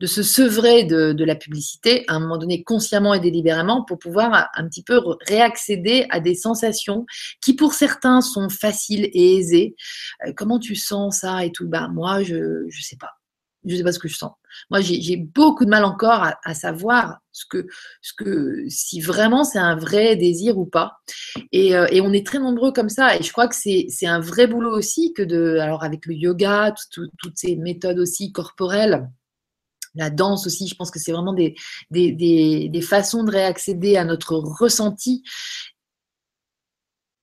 de se sevrer de, la publicité à un moment donné consciemment et délibérément pour pouvoir un petit peu réaccéder à des sensations qui pour certains sont faciles et aisées. Euh, comment tu sens ça et tout? Bah moi je ne sais pas. Je sais pas ce que je sens. Moi, j'ai beaucoup de mal encore à, savoir ce que, ce que, si vraiment c'est un vrai désir ou pas. Et, euh, et, on est très nombreux comme ça. Et je crois que c'est un vrai boulot aussi que de, alors avec le yoga, toutes ces méthodes aussi corporelles la danse aussi, je pense que c'est vraiment des, façons de réaccéder à notre ressenti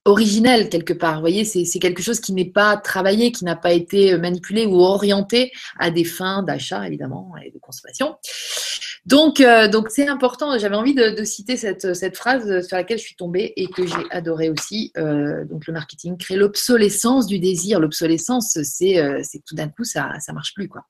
originel quelque part. Vous voyez, c'est quelque chose qui n'est pas travaillé, qui n'a pas été manipulé ou orienté à des fins d'achat, évidemment, et de consommation. Donc, euh, c'est important. J'avais envie de, citer cette, phrase sur laquelle je suis tombée et que j'ai adoré aussi. Euh, donc, le marketing crée l'obsolescence du désir. L'obsolescence, c'est euh, tout d'un coup, ça ne marche plus, quoi.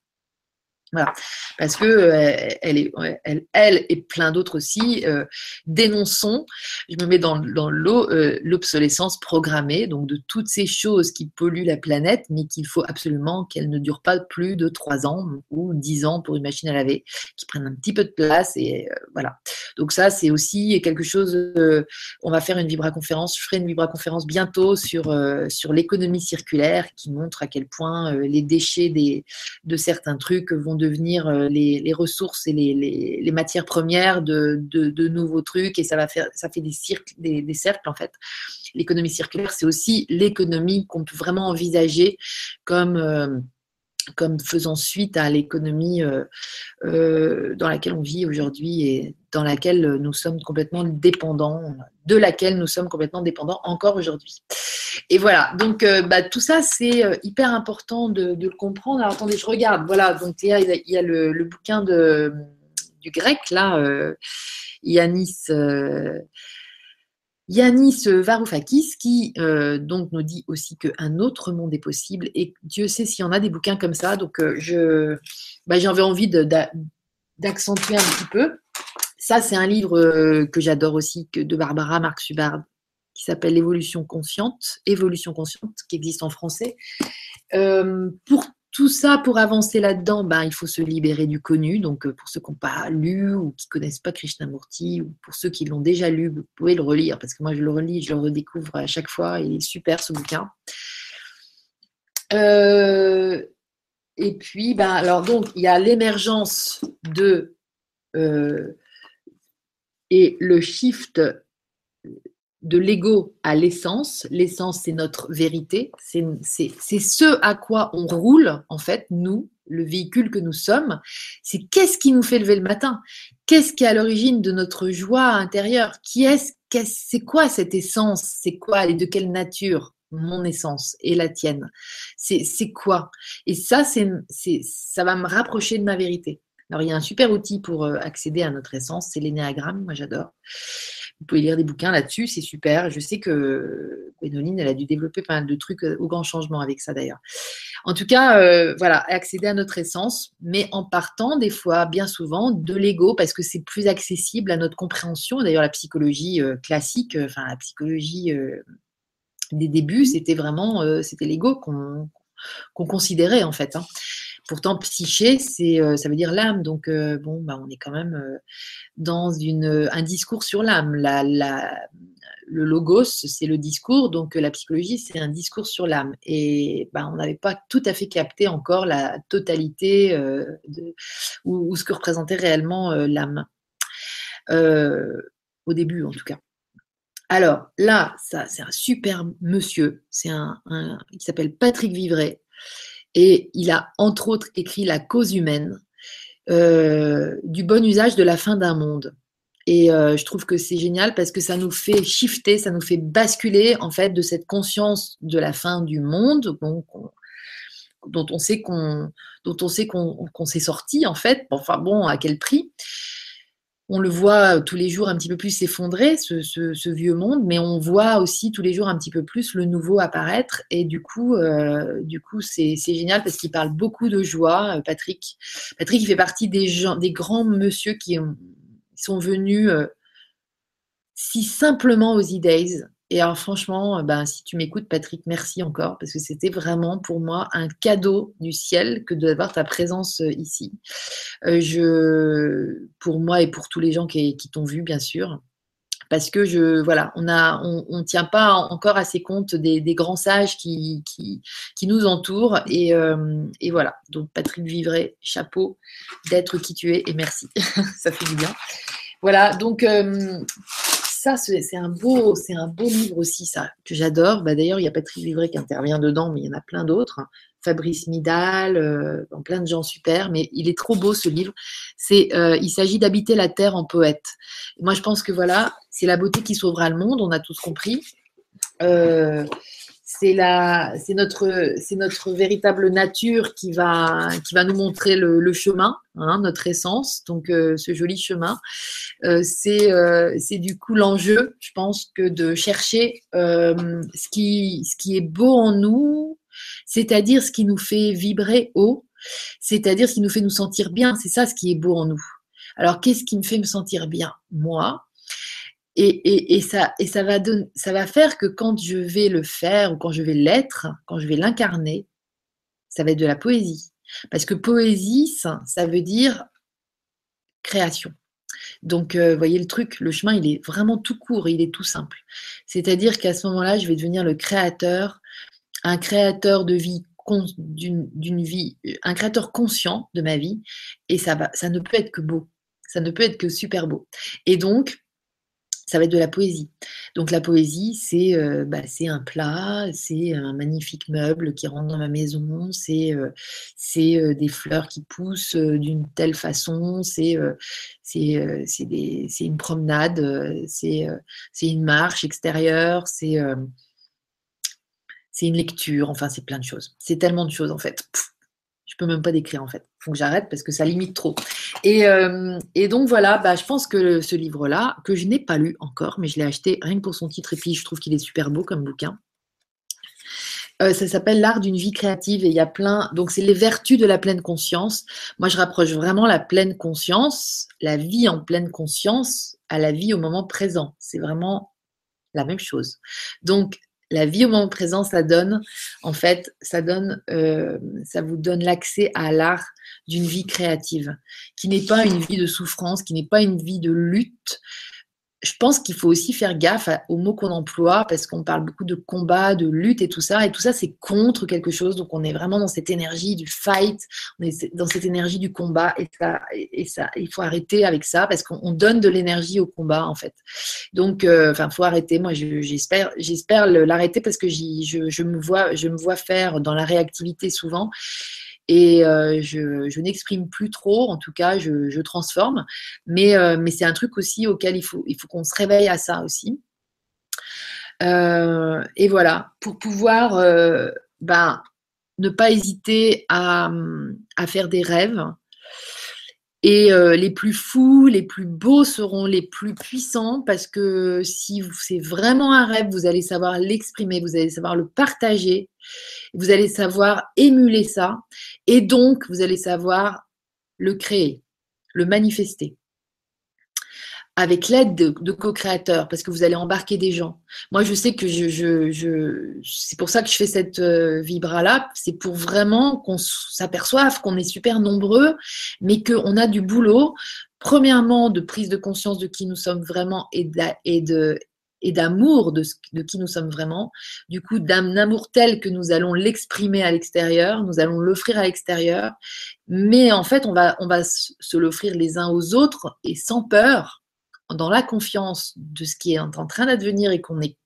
Voilà. Parce que euh, elle, est, elle, elle, et plein d'autres aussi euh, dénonçons, je me mets dans, dans l'eau, euh, l'obsolescence programmée, donc de toutes ces choses qui polluent la planète, mais qu'il faut absolument qu'elles ne durent pas plus de 3 ans ou 10 ans pour une machine à laver, qui prennent un petit peu de place et voilà. Donc ça, c'est aussi quelque chose, on va faire une vibra-conférence, je ferai une vibra-conférence bientôt sur, sur l'économie circulaire qui montre à quel point les déchets des, de certains trucs vont devenir euh, les, ressources et les, matières premières de, nouveaux trucs et ça va faire ça fait des des, cercles en fait. L'économie circulaire, c'est aussi l'économie qu'on peut vraiment envisager comme euh, comme faisant suite à l'économie euh, dans laquelle on vit aujourd'hui et dans laquelle nous sommes complètement dépendants, de laquelle nous sommes complètement dépendants encore aujourd'hui. Et voilà, donc euh, bah, tout ça, c'est euh, hyper important de, le comprendre. Alors attendez, je regarde. Voilà, donc il y a, le, bouquin du grec, là, euh, Yanis. Varoufakis qui donc nous dit aussi qu'un autre monde est possible et Dieu sait s'il y en a des bouquins comme ça. Donc je, bah, j'avais envie d'accentuer un petit peu. Ça, c'est un livre que j'adore aussi que de Barbara Marx Hubbard qui s'appelle L'évolution consciente, Évolution consciente, qui existe en français. Euh, pour tout ça, pour avancer là-dedans, ben, il faut se libérer du connu. Donc, euh, pour ceux qui n'ont pas lu ou qui ne connaissent pas Krishnamurti, ou pour ceux qui l'ont déjà lu, vous pouvez le relire, parce que moi, je le relis, je le redécouvre à chaque fois. Il est super, ce bouquin. Euh, et puis, ben, alors, donc, il y a l'émergence de. et le shift de l'ego à l'essence. L'essence, c'est notre vérité. C'est ce à quoi on roule, en fait, nous, le véhicule que nous sommes. C'est qu'est-ce qui nous fait lever le matin? Qu'est-ce qui est à l'origine de notre joie intérieure? Qui est-ce C'est quoi cette essence? C'est quoi et de quelle nature mon essence et la tienne? C'est quoi? Et ça, c'est ça va me rapprocher de ma vérité. Alors, il y a un super outil pour euh, accéder à notre essence, c'est l'énéagramme, moi j'adore. Vous pouvez lire des bouquins là-dessus, c'est super. Je sais que Gwénoline, elle a dû développer pas mal de trucs euh, au grand changement avec ça d'ailleurs. En tout cas, euh, voilà, accéder à notre essence, mais en partant des fois, bien souvent, de l'ego, parce que c'est plus accessible à notre compréhension. D'ailleurs, la psychologie euh, classique, enfin la psychologie des débuts, c'était vraiment, c'était l'ego qu'on considérait en fait. Hein. Pourtant, psyché, euh, ça veut dire l'âme. Donc, euh, bon, bah, on est quand même euh, dans un discours sur l'âme. Le logos, c'est le discours. Donc, la psychologie, c'est un discours sur l'âme. Et bah, on n'avait pas tout à fait capté encore la totalité ou, ce que représentait réellement l'âme. au début, en tout cas. Alors là, ça, c'est un super monsieur. C'est il s'appelle Patrick Vivray. Et il a entre autres écrit La cause humaine euh, du bon usage de la fin d'un monde. Et euh, je trouve que c'est génial parce que ça nous fait shifter, ça nous fait basculer en fait de cette conscience de la fin du monde dont on sait qu'on dont on sait qu'on s'est sorti en fait. Enfin bon, à quel prix on le voit tous les jours un petit peu plus s'effondrer, ce, vieux monde, mais on voit aussi tous les jours un petit peu plus le nouveau apparaître. Et du coup, euh, du coup, c'est génial parce qu'il parle beaucoup de joie, euh, Patrick. Patrick, il fait partie des gens, des grands monsieur qui sont venus euh, si simplement aux E-Days et franchement, ben, si tu m'écoutes, Patrick, merci encore, parce que c'était vraiment pour moi un cadeau du ciel que d'avoir ta présence euh, ici. Euh, je, pour moi et pour tous les gens qui, t'ont vu, bien sûr. Parce que je, voilà, on a, on, tient pas encore assez compte des, grands sages qui, nous entourent. Et, euh, et, voilà. Donc, Patrick Vivray, chapeau d'être qui tu es et merci. Ça fait du bien. Voilà. Donc, ça, c'est un beau, livre aussi, ça, que j'adore. Bah, D'ailleurs, il y a Patrick Livret qui intervient dedans, mais il y en a plein d'autres. Fabrice Midal, euh, plein de gens super, mais il est trop beau ce livre. C'est, euh, il s'agit d'habiter la terre en poète. moi, je pense que voilà, c'est la beauté qui sauvera le monde. On a tous compris. Euh, c'est la, c'est notre, c'est notre véritable nature qui va, qui va nous montrer le, chemin, hein, notre essence. Donc, euh, ce joli chemin, euh, c'est, euh, c'est du coup l'enjeu, je pense, que de chercher ce qui, ce qui est beau en nous, c'est-à-dire ce qui nous fait vibrer haut, c'est-à-dire ce qui nous fait nous sentir bien. C'est ça ce qui est beau en nous. Alors, qu'est-ce qui me fait me sentir bien? Moi, et, ça, va faire que quand je vais le faire ou quand je vais l'être, quand je vais l'incarner, ça va être de la poésie. Parce que poésie, ça, veut dire création. Donc, vous euh, voyez le truc, le chemin, il est vraiment tout court, il est tout simple. C'est-à-dire qu'à ce moment-là, je vais devenir le créateur, un créateur de vie d'une vie, un créateur conscient de ma vie, et ça va, ça ne peut être que beau, ça ne peut être que super beau. Et donc, ça va être de la poésie. Donc la poésie, c'est euh, bah, un plat, c'est un magnifique meuble qui rentre dans ma maison, c'est euh, euh, des fleurs qui poussent d'une telle façon, c'est une promenade, c'est une marche extérieure, c'est une lecture, enfin c'est plein de choses. C'est tellement de choses en fait peux même pas décrire en fait. Il faut que j'arrête parce que ça limite trop. Et, euh, donc voilà, bah, je pense que ce livre-là, que je n'ai pas lu encore, mais je l'ai acheté rien que pour son titre et puis je trouve qu'il est super beau comme bouquin. Euh, ça s'appelle L'art d'une vie créative et il y a plein. Donc, c'est les vertus de la pleine conscience. Moi, je rapproche vraiment la pleine conscience, la vie en pleine conscience, à la vie au moment présent. C'est vraiment la même chose. Donc, la vie au moment présent, ça donne, en fait, ça donne, euh, ça vous donne l'accès à l'art d'une vie créative, qui n'est pas une vie de souffrance, qui n'est pas une vie de lutte, je pense qu'il faut aussi faire gaffe aux mots qu'on emploie parce qu'on parle beaucoup de combat, de lutte et tout ça. Et tout ça, c'est contre quelque chose. Donc, on est vraiment dans cette énergie du fight, on est dans cette énergie du combat. Et ça, il faut arrêter avec ça parce qu'on donne de l'énergie au combat, en fait. Donc, euh, enfin, faut arrêter. Moi, j'espère, l'arrêter parce que je me vois faire dans la réactivité souvent. Et euh, je, n'exprime plus trop, en tout cas, je, transforme. Mais, euh, mais c'est un truc aussi auquel il faut, qu'on se réveille à ça aussi. Euh, et voilà, pour pouvoir ben, ne pas hésiter à faire des rêves, et euh, les plus fous, les plus beaux seront les plus puissants parce que si c'est vraiment un rêve, vous allez savoir l'exprimer, vous allez savoir le partager, vous allez savoir émuler ça et donc vous allez savoir le créer, le manifester avec l'aide de, co-créateurs, parce que vous allez embarquer des gens. Moi, je sais que je, je, c'est pour ça que je fais cette euh, vibra-là, c'est pour vraiment qu'on s'aperçoive qu'on est super nombreux, mais qu'on a du boulot, premièrement, de prise de conscience de qui nous sommes vraiment et de, et d'amour de, de, qui nous sommes vraiment, du coup d'un amour tel que nous allons l'exprimer à l'extérieur, nous allons l'offrir à l'extérieur, mais en fait on va, on va se l'offrir les uns aux autres et sans peur, dans la confiance de ce qui est en train d'advenir et qu'on est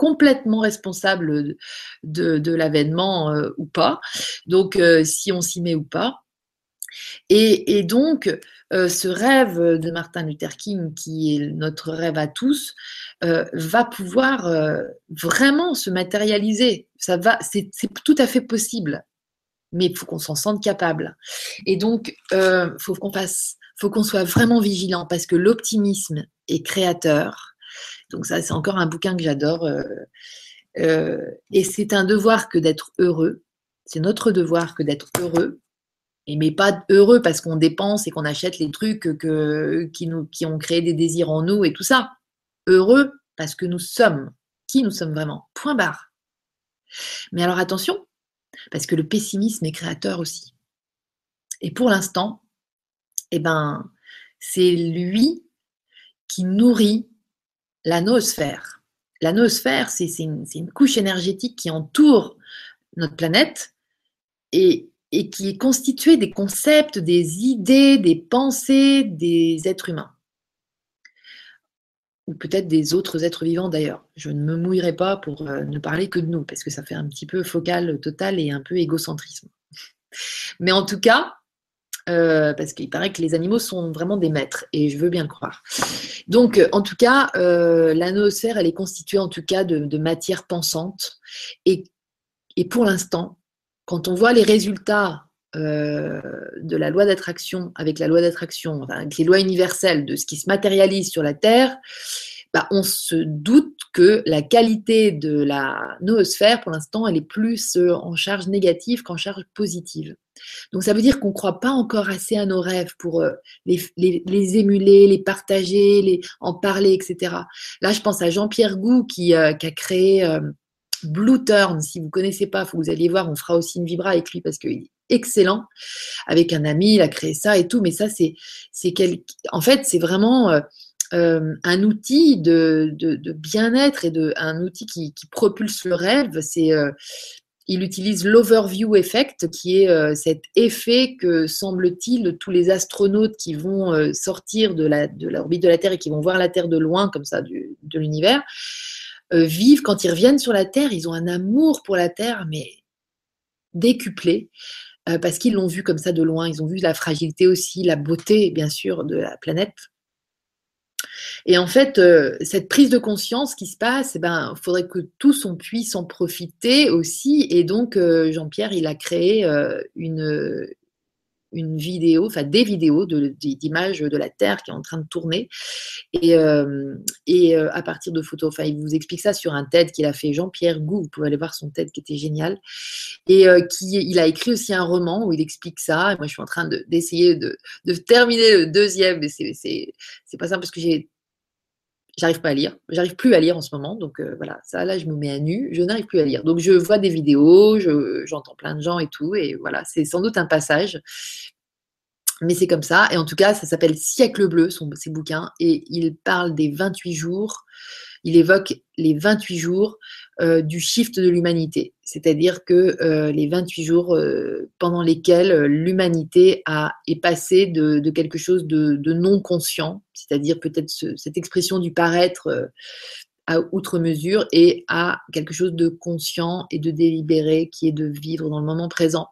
complètement responsable de, l'avènement euh, ou pas. Donc, euh, si on s'y met ou pas. Et, donc, euh, ce rêve de Martin Luther King, qui est notre rêve à tous, va pouvoir vraiment se matérialiser. Ça va, c'est tout à fait possible, mais il faut qu'on s'en sente capable. Et donc, il faut qu'on fasse faut qu'on soit vraiment vigilant parce que l'optimisme est créateur. Donc ça, c'est encore un bouquin que j'adore. Euh, euh, et c'est un devoir que d'être heureux. C'est notre devoir que d'être heureux. Et mais pas heureux parce qu'on dépense et qu'on achète les trucs que, qui, nous, qui ont créé des désirs en nous et tout ça. Heureux parce que nous sommes qui nous sommes vraiment? Point barre. Mais alors attention, parce que le pessimisme est créateur aussi. Et pour l'instant, eh ben, c'est lui qui nourrit la noosphère. La noosphère, c'est une, couche énergétique qui entoure notre planète et, qui est constituée des concepts, des idées, des pensées des êtres humains. ou peut-être des autres êtres vivants d'ailleurs. Je ne me mouillerai pas pour euh, ne parler que de nous, parce que ça fait un petit peu focal total et un peu égocentrisme. Mais en tout cas, euh, parce qu'il paraît que les animaux sont vraiment des maîtres, et je veux bien le croire. Donc, euh, en tout cas, noosphère, elle est constituée en tout cas de, matière pensante, et, pour l'instant, quand on voit les résultats de la loi d'attraction avec la loi d'attraction, avec les lois universelles de ce qui se matérialise sur la Terre, bah, on se doute que la qualité de la noosphère, pour l'instant, elle est plus euh, en charge négative qu'en charge positive. Donc ça veut dire qu'on ne croit pas encore assez à nos rêves pour euh, les, émuler, les partager, les, en parler, etc. Là, je pense à Jean-Pierre Gou qui, euh, a créé Blue Turn. Si vous ne connaissez pas, faut vous alliez voir, on fera aussi une vibra avec lui parce qu'il est excellent. Avec un ami, il a créé ça et tout. Mais ça, c'est, c'est en fait, c'est vraiment un outil de, bien-être et de, un outil qui, propulse le rêve. C'est, euh, il utilise l'overview effect, qui est euh, cet effet que semble-t-il tous les astronautes qui vont sortir de, la, de l'orbite de la Terre et qui vont voir la Terre de loin, comme ça, de l'univers, vivent quand ils reviennent sur la Terre. Ils ont un amour pour la Terre, mais décuplé. parce qu'ils l'ont vu comme ça de loin, ils ont vu la fragilité aussi, la beauté bien sûr de la planète, et en fait, euh, cette prise de conscience qui se passe, il eh ben, faudrait que tous on puisse en profiter aussi. Et donc, euh, Jean-Pierre, il a créé euh, une, une vidéo, enfin des vidéos d'images de, la Terre qui est en train de tourner. Et, et à partir de photos, enfin, il vous explique ça sur un TED qu'il a fait Jean-Pierre Gou, vous pouvez aller voir son TED qui était génial. Et qui, il a écrit aussi un roman où il explique ça. moi, je suis en train d'essayer de, de, terminer le deuxième, mais c'est pas simple parce que j'ai j'arrive pas à lire. J'arrive plus à lire en ce moment. Donc euh, voilà, ça là, je me mets à nu. Je n'arrive plus à lire. Donc je vois des vidéos, j'entends plein de gens et tout. Et voilà, c'est sans doute un passage. Mais c'est comme ça. Et en tout cas, ça s'appelle Siècle bleu, son, ses bouquins. Et il parle des 28 jours. Il évoque les 28 jours euh, du shift de l'humanité. C'est-à-dire que euh, les 28 jours euh, pendant lesquels l'humanité est passée de, quelque chose de, non conscient, c'est-à-dire peut-être cette expression du paraître à outre mesure, et à quelque chose de conscient et de délibéré qui est de vivre dans le moment présent.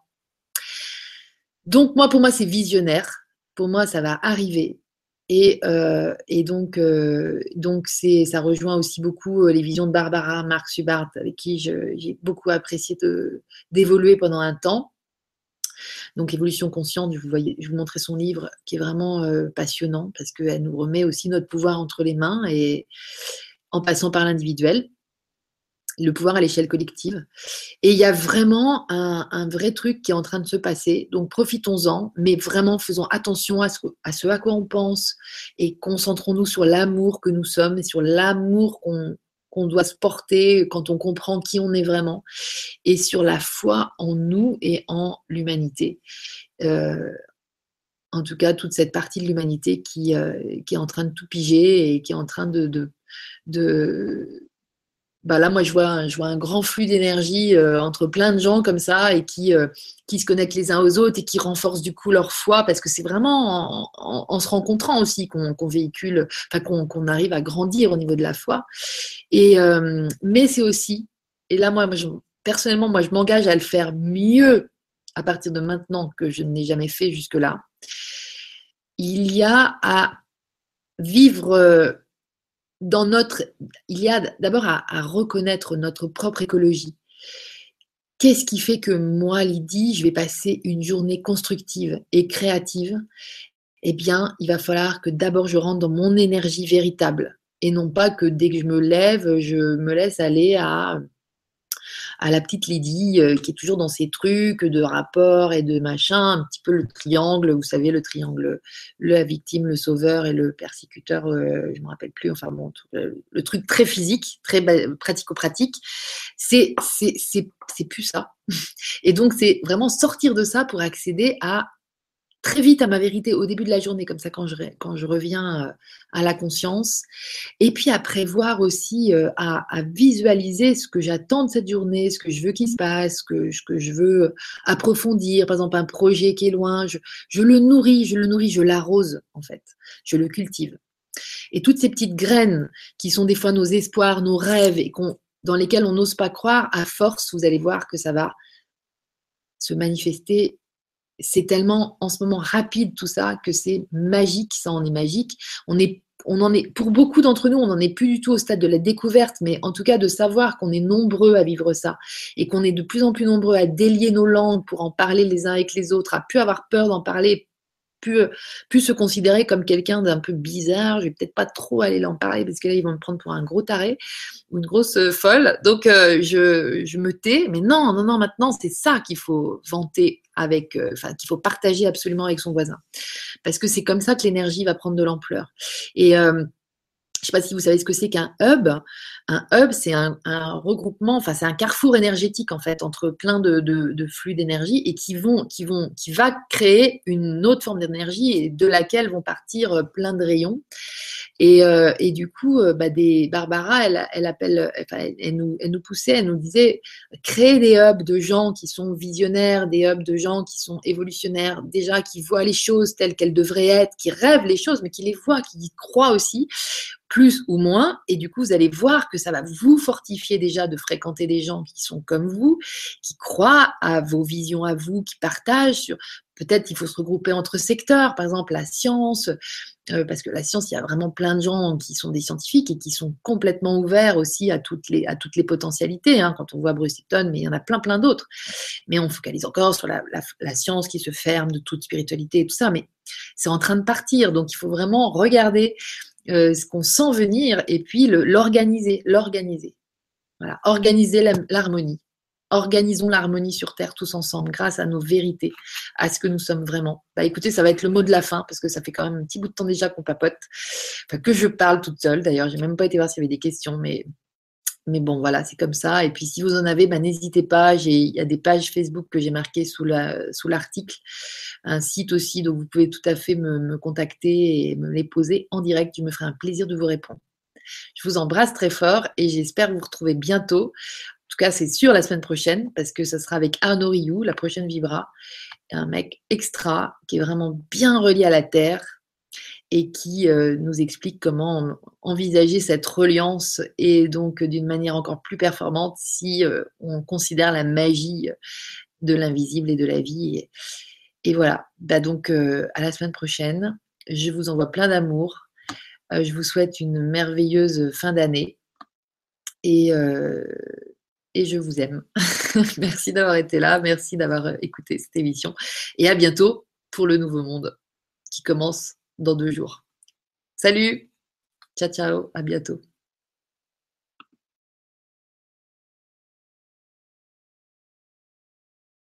Donc moi, pour moi, c'est visionnaire. Pour moi, ça va arriver. Et, euh, et donc, euh, donc ça rejoint aussi beaucoup euh, les visions de Barbara Marx Hubbard, avec qui j'ai beaucoup apprécié d'évoluer pendant un temps. Donc, Évolution consciente, je vous, voyais, je vous montrais son livre qui est vraiment passionnant parce qu'elle nous remet aussi notre pouvoir entre les mains et en passant par l'individuel le pouvoir à l'échelle collective. Et il y a vraiment un, vrai truc qui est en train de se passer. Donc profitons-en, mais vraiment faisons attention à ce, à, quoi on pense et concentrons-nous sur l'amour que nous sommes sur l'amour qu'on doit se porter quand on comprend qui on est vraiment et sur la foi en nous et en l'humanité. Euh, en tout cas, toute cette partie de l'humanité qui, euh, qui, est en train de tout piger et qui est en train de bah là, moi, je vois, je vois un grand flux d'énergie euh, entre plein de gens comme ça et qui, euh, qui se connectent les uns aux autres et qui renforcent du coup leur foi parce que c'est vraiment en, se rencontrant aussi qu'on véhicule, qu'on arrive à grandir au niveau de la foi. Et, euh, mais c'est aussi, et là, moi, personnellement, moi, je m'engage à le faire mieux à partir de maintenant que je n'ai jamais fait jusque-là. Il y a à vivre dans notre, il y a d'abord à, reconnaître notre propre écologie. Qu'est-ce qui fait que moi, Lydie, je vais passer une journée constructive et créative? Eh bien, il va falloir que d'abord je rentre dans mon énergie véritable et non pas que dès que je me lève, je me laisse aller à à la petite Lydie euh, qui est toujours dans ses trucs de rapport et de machin, un petit peu le triangle, vous savez, le triangle, la victime, le sauveur et le persécuteur, euh, je ne me rappelle plus, enfin bon, le, truc très physique, très pratico-pratique, c'est plus ça. Et donc, c'est vraiment sortir de ça pour accéder à très vite à ma vérité au début de la journée, comme ça quand je, quand je reviens euh, à la conscience. Et puis à prévoir aussi, euh, à, visualiser ce que j'attends de cette journée, ce que je veux qu'il se passe, ce que, que je veux approfondir. Par exemple, un projet qui est loin, je, je le nourris, je le nourris, je l'arrose en fait, je le cultive. Et toutes ces petites graines qui sont des fois nos espoirs, nos rêves et dans lesquels on n'ose pas croire, à force, vous allez voir que ça va se manifester. C'est tellement en ce moment rapide tout ça que c'est magique, ça en est magique. On est on en est, pour beaucoup d'entre nous, on n'en est plus du tout au stade de la découverte, mais en tout cas de savoir qu'on est nombreux à vivre ça et qu'on est de plus en plus nombreux à délier nos langues pour en parler les uns avec les autres, à plus avoir peur d'en parler, plus, plus se considérer comme quelqu'un d'un peu bizarre. Je vais peut-être pas trop aller en parler parce que là, ils vont me prendre pour un gros taré ou une grosse euh, folle. Donc, euh, je, me tais. Mais non, non, non, maintenant, c'est ça qu'il faut vanter avec, euh, enfin, qu'il faut partager absolument avec son voisin. Parce que c'est comme ça que l'énergie va prendre de l'ampleur. Et je ne sais pas si vous savez ce que c'est qu'un hub. Un hub, c'est un, regroupement, enfin c'est un carrefour énergétique en fait entre plein de, flux d'énergie et qui vont, qui vont, qui va créer une autre forme d'énergie et de laquelle vont partir euh, plein de rayons. Et, euh, du coup, euh, bah, des, Barbara, elle, appelle, elle, nous, elle nous poussait, elle nous disait créer des hubs de gens qui sont visionnaires, des hubs de gens qui sont évolutionnaires, déjà qui voient les choses telles qu'elles devraient être, qui rêvent les choses, mais qui les voient, qui y croient aussi plus ou moins. Et du coup, vous allez voir que ça va vous fortifier déjà de fréquenter des gens qui sont comme vous, qui croient à vos visions à vous, qui partagent sur peut-être qu'il faut se regrouper entre secteurs, par exemple la science, euh, parce que la science, il y a vraiment plein de gens qui sont des scientifiques et qui sont complètement ouverts aussi à toutes les, à toutes les potentialités. Hein, quand on voit Bruce Lipton, mais il y en a plein, plein d'autres. Mais on focalise encore sur la, la science qui se ferme de toute spiritualité et tout ça. Mais c'est en train de partir. Donc, il faut vraiment regarder euh, ce qu'on sent venir et puis l'organiser, l'organiser. Voilà, organiser l'harmonie. Organisons l'harmonie sur Terre tous ensemble grâce à nos vérités, à ce que nous sommes vraiment. Bah écoutez, ça va être le mot de la fin parce que ça fait quand même un petit bout de temps déjà qu'on papote, que je parle toute seule. D'ailleurs, j'ai même pas été voir s'il y avait des questions, mais mais bon, voilà, c'est comme ça. Et puis, si vous en avez, bah, n'hésitez pas. Il y a des pages Facebook que j'ai marquées sous l'article. un site aussi, donc vous pouvez tout à fait me, contacter et me les poser en direct. Je me ferai un plaisir de vous répondre. Je vous embrasse très fort et j'espère vous retrouver bientôt. En tout cas, c'est sûr la semaine prochaine parce que ce sera avec Arnaud Rioux, la prochaine Vibra. Un mec extra qui est vraiment bien relié à la Terre et qui euh, nous explique comment envisager cette reliance et donc d'une manière encore plus performante si euh, on considère la magie de l'invisible et de la vie. Et, voilà, bah donc euh, à la semaine prochaine. Je vous envoie plein d'amour. je vous souhaite une merveilleuse fin d'année et, et je vous aime. merci d'avoir été là, merci d'avoir écouté cette émission et à bientôt pour le nouveau monde qui commence dans deux jours. Salut, ciao ciao, à bientôt.